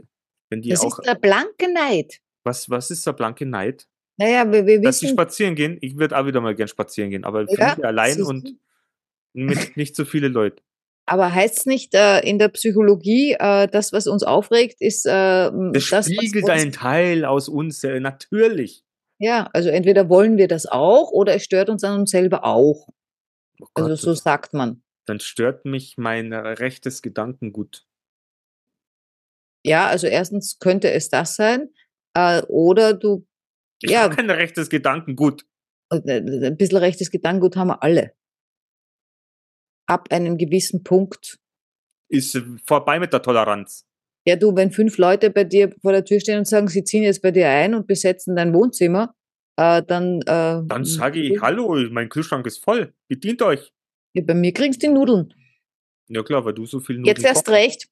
wenn die Das auch, ist der blanke Neid. was, was ist der blanke Neid? Naja, wir, wir Dass sie wissen, spazieren gehen, ich würde auch wieder mal gern spazieren gehen, aber Ja, allein und mit nicht so viele Leute. Aber heißt es nicht äh, in der Psychologie, äh, das, was uns aufregt, ist äh, Das das, spiegelt einen Teil aus uns, natürlich. Ja, also entweder wollen wir das auch oder es stört uns an uns selber auch. Oh Also so sagt man. dann stört mich mein äh, rechtes Gedankengut. Ja, also erstens könnte es das sein. Äh, oder du, Ich Ja. habe kein rechtes Gedankengut. äh, ein bisschen rechtes Gedankengut haben wir alle. Ab einem gewissen Punkt. Ist vorbei mit der Toleranz. Ja, du, wenn fünf Leute bei dir vor der Tür stehen und sagen, sie ziehen jetzt bei dir ein und besetzen dein Wohnzimmer, äh, dann. Äh, Dann sage ich, hallo, mein Kühlschrank ist voll. Bedient euch. Ja, bei mir kriegst du die Nudeln. Ja klar, weil du so viel Jetzt Nudeln erst kochst. recht.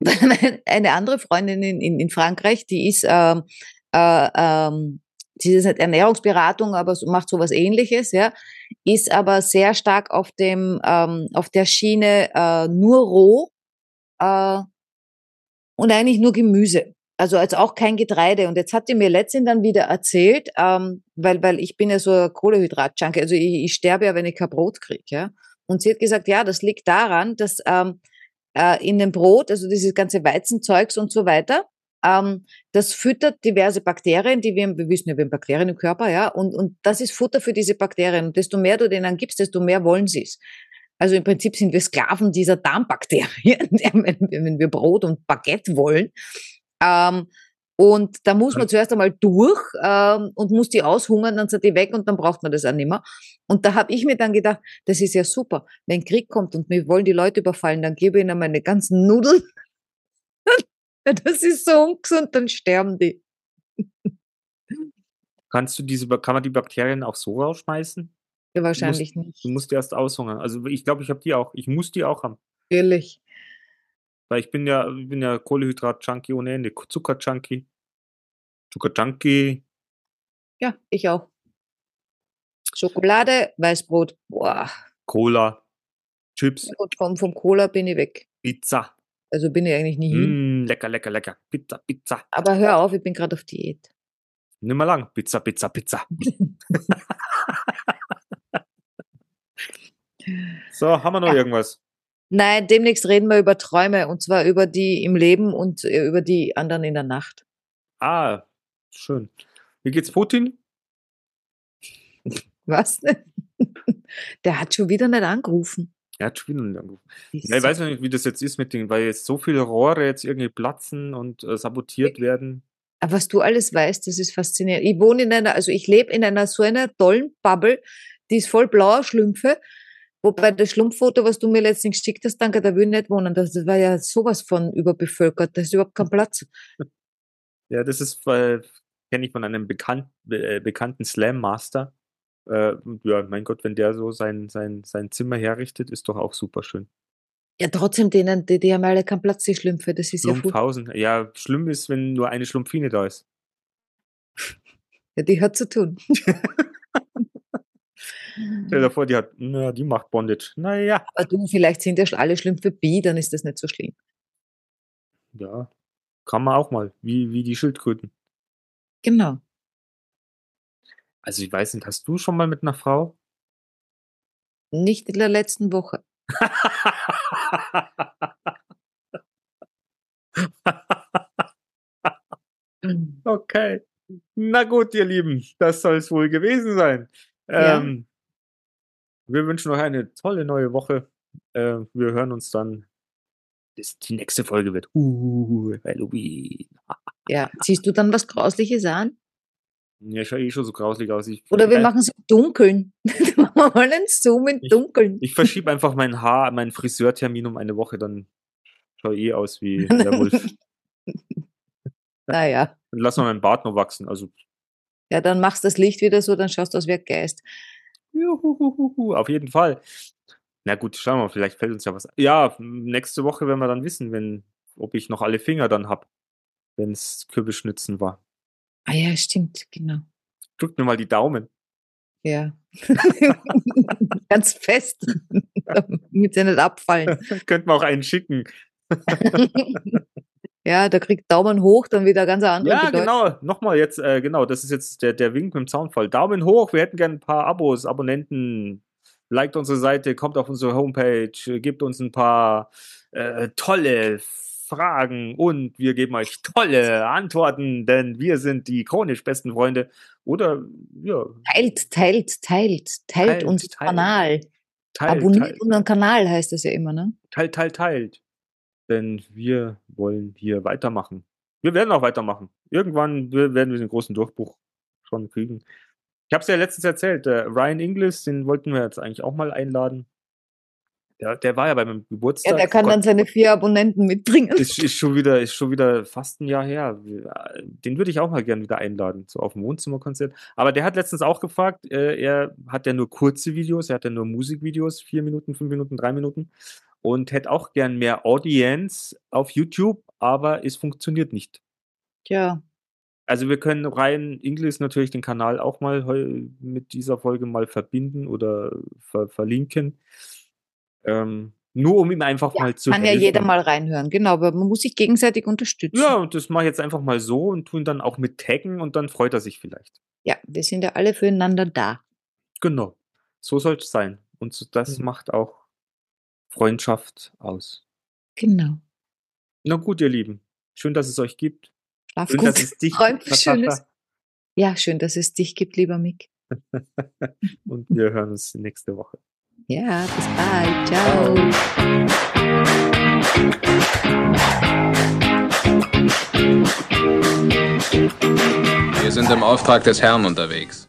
<laughs> Eine andere Freundin in, in, in Frankreich, die ist, ähm, äh, ähm, sie ist nicht Ernährungsberatung, aber macht sowas ähnliches, ja, ist aber sehr stark auf dem, ähm, auf der Schiene äh, nur roh äh, und eigentlich nur Gemüse. Also als auch kein Getreide. Und jetzt hat die mir letztens dann wieder erzählt, ähm, weil, weil ich bin ja so ein Kohlehydrat-Junkie, also ich, ich sterbe ja, wenn ich kein Brot kriege, ja. Und sie hat gesagt, ja, das liegt daran, dass ähm, äh, in dem Brot, also dieses ganze Weizenzeugs und so weiter, das füttert diverse Bakterien, die wir, wir wissen ja, wir haben Bakterien im Körper, ja, und, und das ist Futter für diese Bakterien. Und desto mehr du denen gibst, desto mehr wollen sie es. Also im Prinzip sind wir Sklaven dieser Darmbakterien, <laughs> wenn, wenn wir Brot und Baguette wollen. Ähm, und da muss man zuerst einmal durch ähm, und muss die aushungern, dann sind die weg und dann braucht man das auch nicht mehr. Und da habe ich mir dann gedacht, das ist ja super. Wenn Krieg kommt und mir wollen die Leute überfallen, dann gebe ich ihnen meine ganzen Nudeln. <laughs> das ist so ungesund, dann sterben die. Kannst du diese, kann man die Bakterien auch so rausschmeißen? Ja, wahrscheinlich nicht. Du musst die erst aushungern. Also ich glaube, ich habe die auch. Ich muss die auch haben. Natürlich. Weil ich bin ja, ich bin ja Kohlehydrat-Junkie ohne Ende. Zucker-Junkie. Zucker-Junkie. Ja, ich auch. Schokolade, Weißbrot. Boah. Cola. Chips. Ja, gut, vom, vom Cola bin ich weg. Pizza. Also bin ich eigentlich nie hin. Mm, lecker, lecker, lecker. Pizza, Pizza. Aber hör auf, ich bin gerade auf Diät. Nimm mal lang. Pizza, Pizza, Pizza. <laughs> So, haben wir noch ja. irgendwas? Nein, demnächst reden wir über Träume und zwar über die im Leben und äh, über die anderen in der Nacht. Ah, schön. Wie geht's Putin? Was? <laughs> Der hat schon wieder nicht angerufen. Er hat nicht angerufen. Ja, ich weiß nicht, wie das jetzt ist mit den, weil jetzt so viele Rohre jetzt irgendwie platzen und äh, sabotiert werden. Aber was du alles weißt, das ist faszinierend. Ich wohne in einer, also ich lebe in einer so einer tollen Bubble, die ist voll blauer Schlümpfe. Wobei das Schlumpffoto, was du mir letztens geschickt hast, danke, da will ich nicht wohnen. Das war ja sowas von überbevölkert. Da ist überhaupt kein Platz. <laughs> Ja, das ist, äh, kenne ich von einem bekannt, äh, bekannten Slam Master. Äh, ja, mein Gott, wenn der so sein, sein, sein Zimmer herrichtet, ist doch auch super schön. Ja, trotzdem, denen, die, die haben alle keinen Platz, die Schlümpfe. Das ist Schlumpfhausen. ja. Ja, schlimm ist, wenn nur eine Schlumpfine da ist. Ja, die hat zu tun. <laughs> Stell dir vor, die hat, na, die macht Bondage. Naja. Aber du, vielleicht sind ja alle Schlümpfe bi, dann ist das nicht so schlimm. Ja, kann man auch mal, wie, wie die Schildkröten. Genau. Also ich weiß nicht, hast du schon mal mit einer Frau? Nicht in der letzten Woche. <laughs> okay. Na gut, ihr Lieben, das soll es wohl gewesen sein. Ja. Ähm, wir wünschen euch eine tolle neue Woche. Äh, wir hören uns dann. Das, die nächste Folge wird uh, Halloween. ja, ziehst du dann was Grausliches an? Ja, ich schaue eh schon so grauslich aus. Ich, Oder wir machen es im Dunkeln. <laughs> machen wir mal einen Zoom im Dunkeln. Ich, verschiebe einfach mein Haar, meinen Friseurtermin um eine Woche, dann schaue ich eh aus wie <laughs> der Wolf. naja. Dann lass mal meinen Bart noch wachsen. Also. Ja, dann machst du das Licht wieder so, dann schaust du aus wie ein Geist. Juhuhuhu, auf jeden Fall. Na gut, schauen wir mal, vielleicht fällt uns ja was. Ja, nächste Woche werden wir dann wissen, wenn, ob ich noch alle Finger dann habe, wenn es Kürbisschnitzen war. Ah ja, stimmt, genau. Drückt mir mal die Daumen. Ja. <laughs> Ganz fest, <laughs> damit sie nicht abfallen. <laughs> Könnten wir auch einen schicken. ja, da kriegt Daumen hoch, dann wieder ganz andere Ja, Bedeutung. genau. Nochmal jetzt, äh, genau, das ist jetzt der, der Wink mit dem Zaunfall. Daumen hoch, wir hätten gerne ein paar Abos, Abonnenten. Liked unsere Seite, kommt auf unsere Homepage, gebt uns ein paar äh, tolle Fragen und wir geben euch tolle Antworten, denn wir sind die chronisch besten Freunde. Oder ja. Teilt, teilt, teilt, teilt, teilt unseren teilt. Kanal. Teilt, Abonniert teilt. unseren Kanal, heißt das ja immer, ne? Teilt, teilt, teilt. Denn wir wollen hier weitermachen. Wir werden auch weitermachen. Irgendwann werden wir den großen Durchbruch schon kriegen. Ich habe es ja letztens erzählt, äh, Ryan Inglis, den wollten wir jetzt eigentlich auch mal einladen. Der, der war ja bei meinem Geburtstag. Ja, der kann dann seine vier Abonnenten mitbringen. Ist, ist, schon wieder, ist schon wieder fast ein Jahr her. Den würde ich auch mal gerne wieder einladen, so auf dem Wohnzimmerkonzert. Aber der hat letztens auch gefragt, äh, er hat ja nur kurze Videos, er hat ja nur Musikvideos, vier Minuten, fünf Minuten, drei Minuten. Und hätte auch gern mehr Audience auf YouTube, aber es funktioniert nicht. Ja. Also wir können rein English natürlich den Kanal auch mal mit dieser Folge mal verbinden oder ver verlinken. Ähm, nur um ihm einfach ja, mal zu Kann helfen. ja jeder mal reinhören, genau, aber man muss sich gegenseitig unterstützen. Ja, und das mache ich jetzt einfach mal so und tun dann auch mit taggen und dann freut er sich vielleicht. Ja, wir sind ja alle füreinander da. Genau, so soll es sein. Und das mhm. macht auch Freundschaft aus. Genau. Na gut, ihr Lieben, schön, dass es euch gibt. Schlaf schön, gut. dass es dich gibt. Schönes. <laughs> Ja, schön, dass es dich gibt, lieber Mick. und wir hören uns nächste Woche. Ja, bis bald. Ciao. Wir sind im Auftrag des Herrn unterwegs.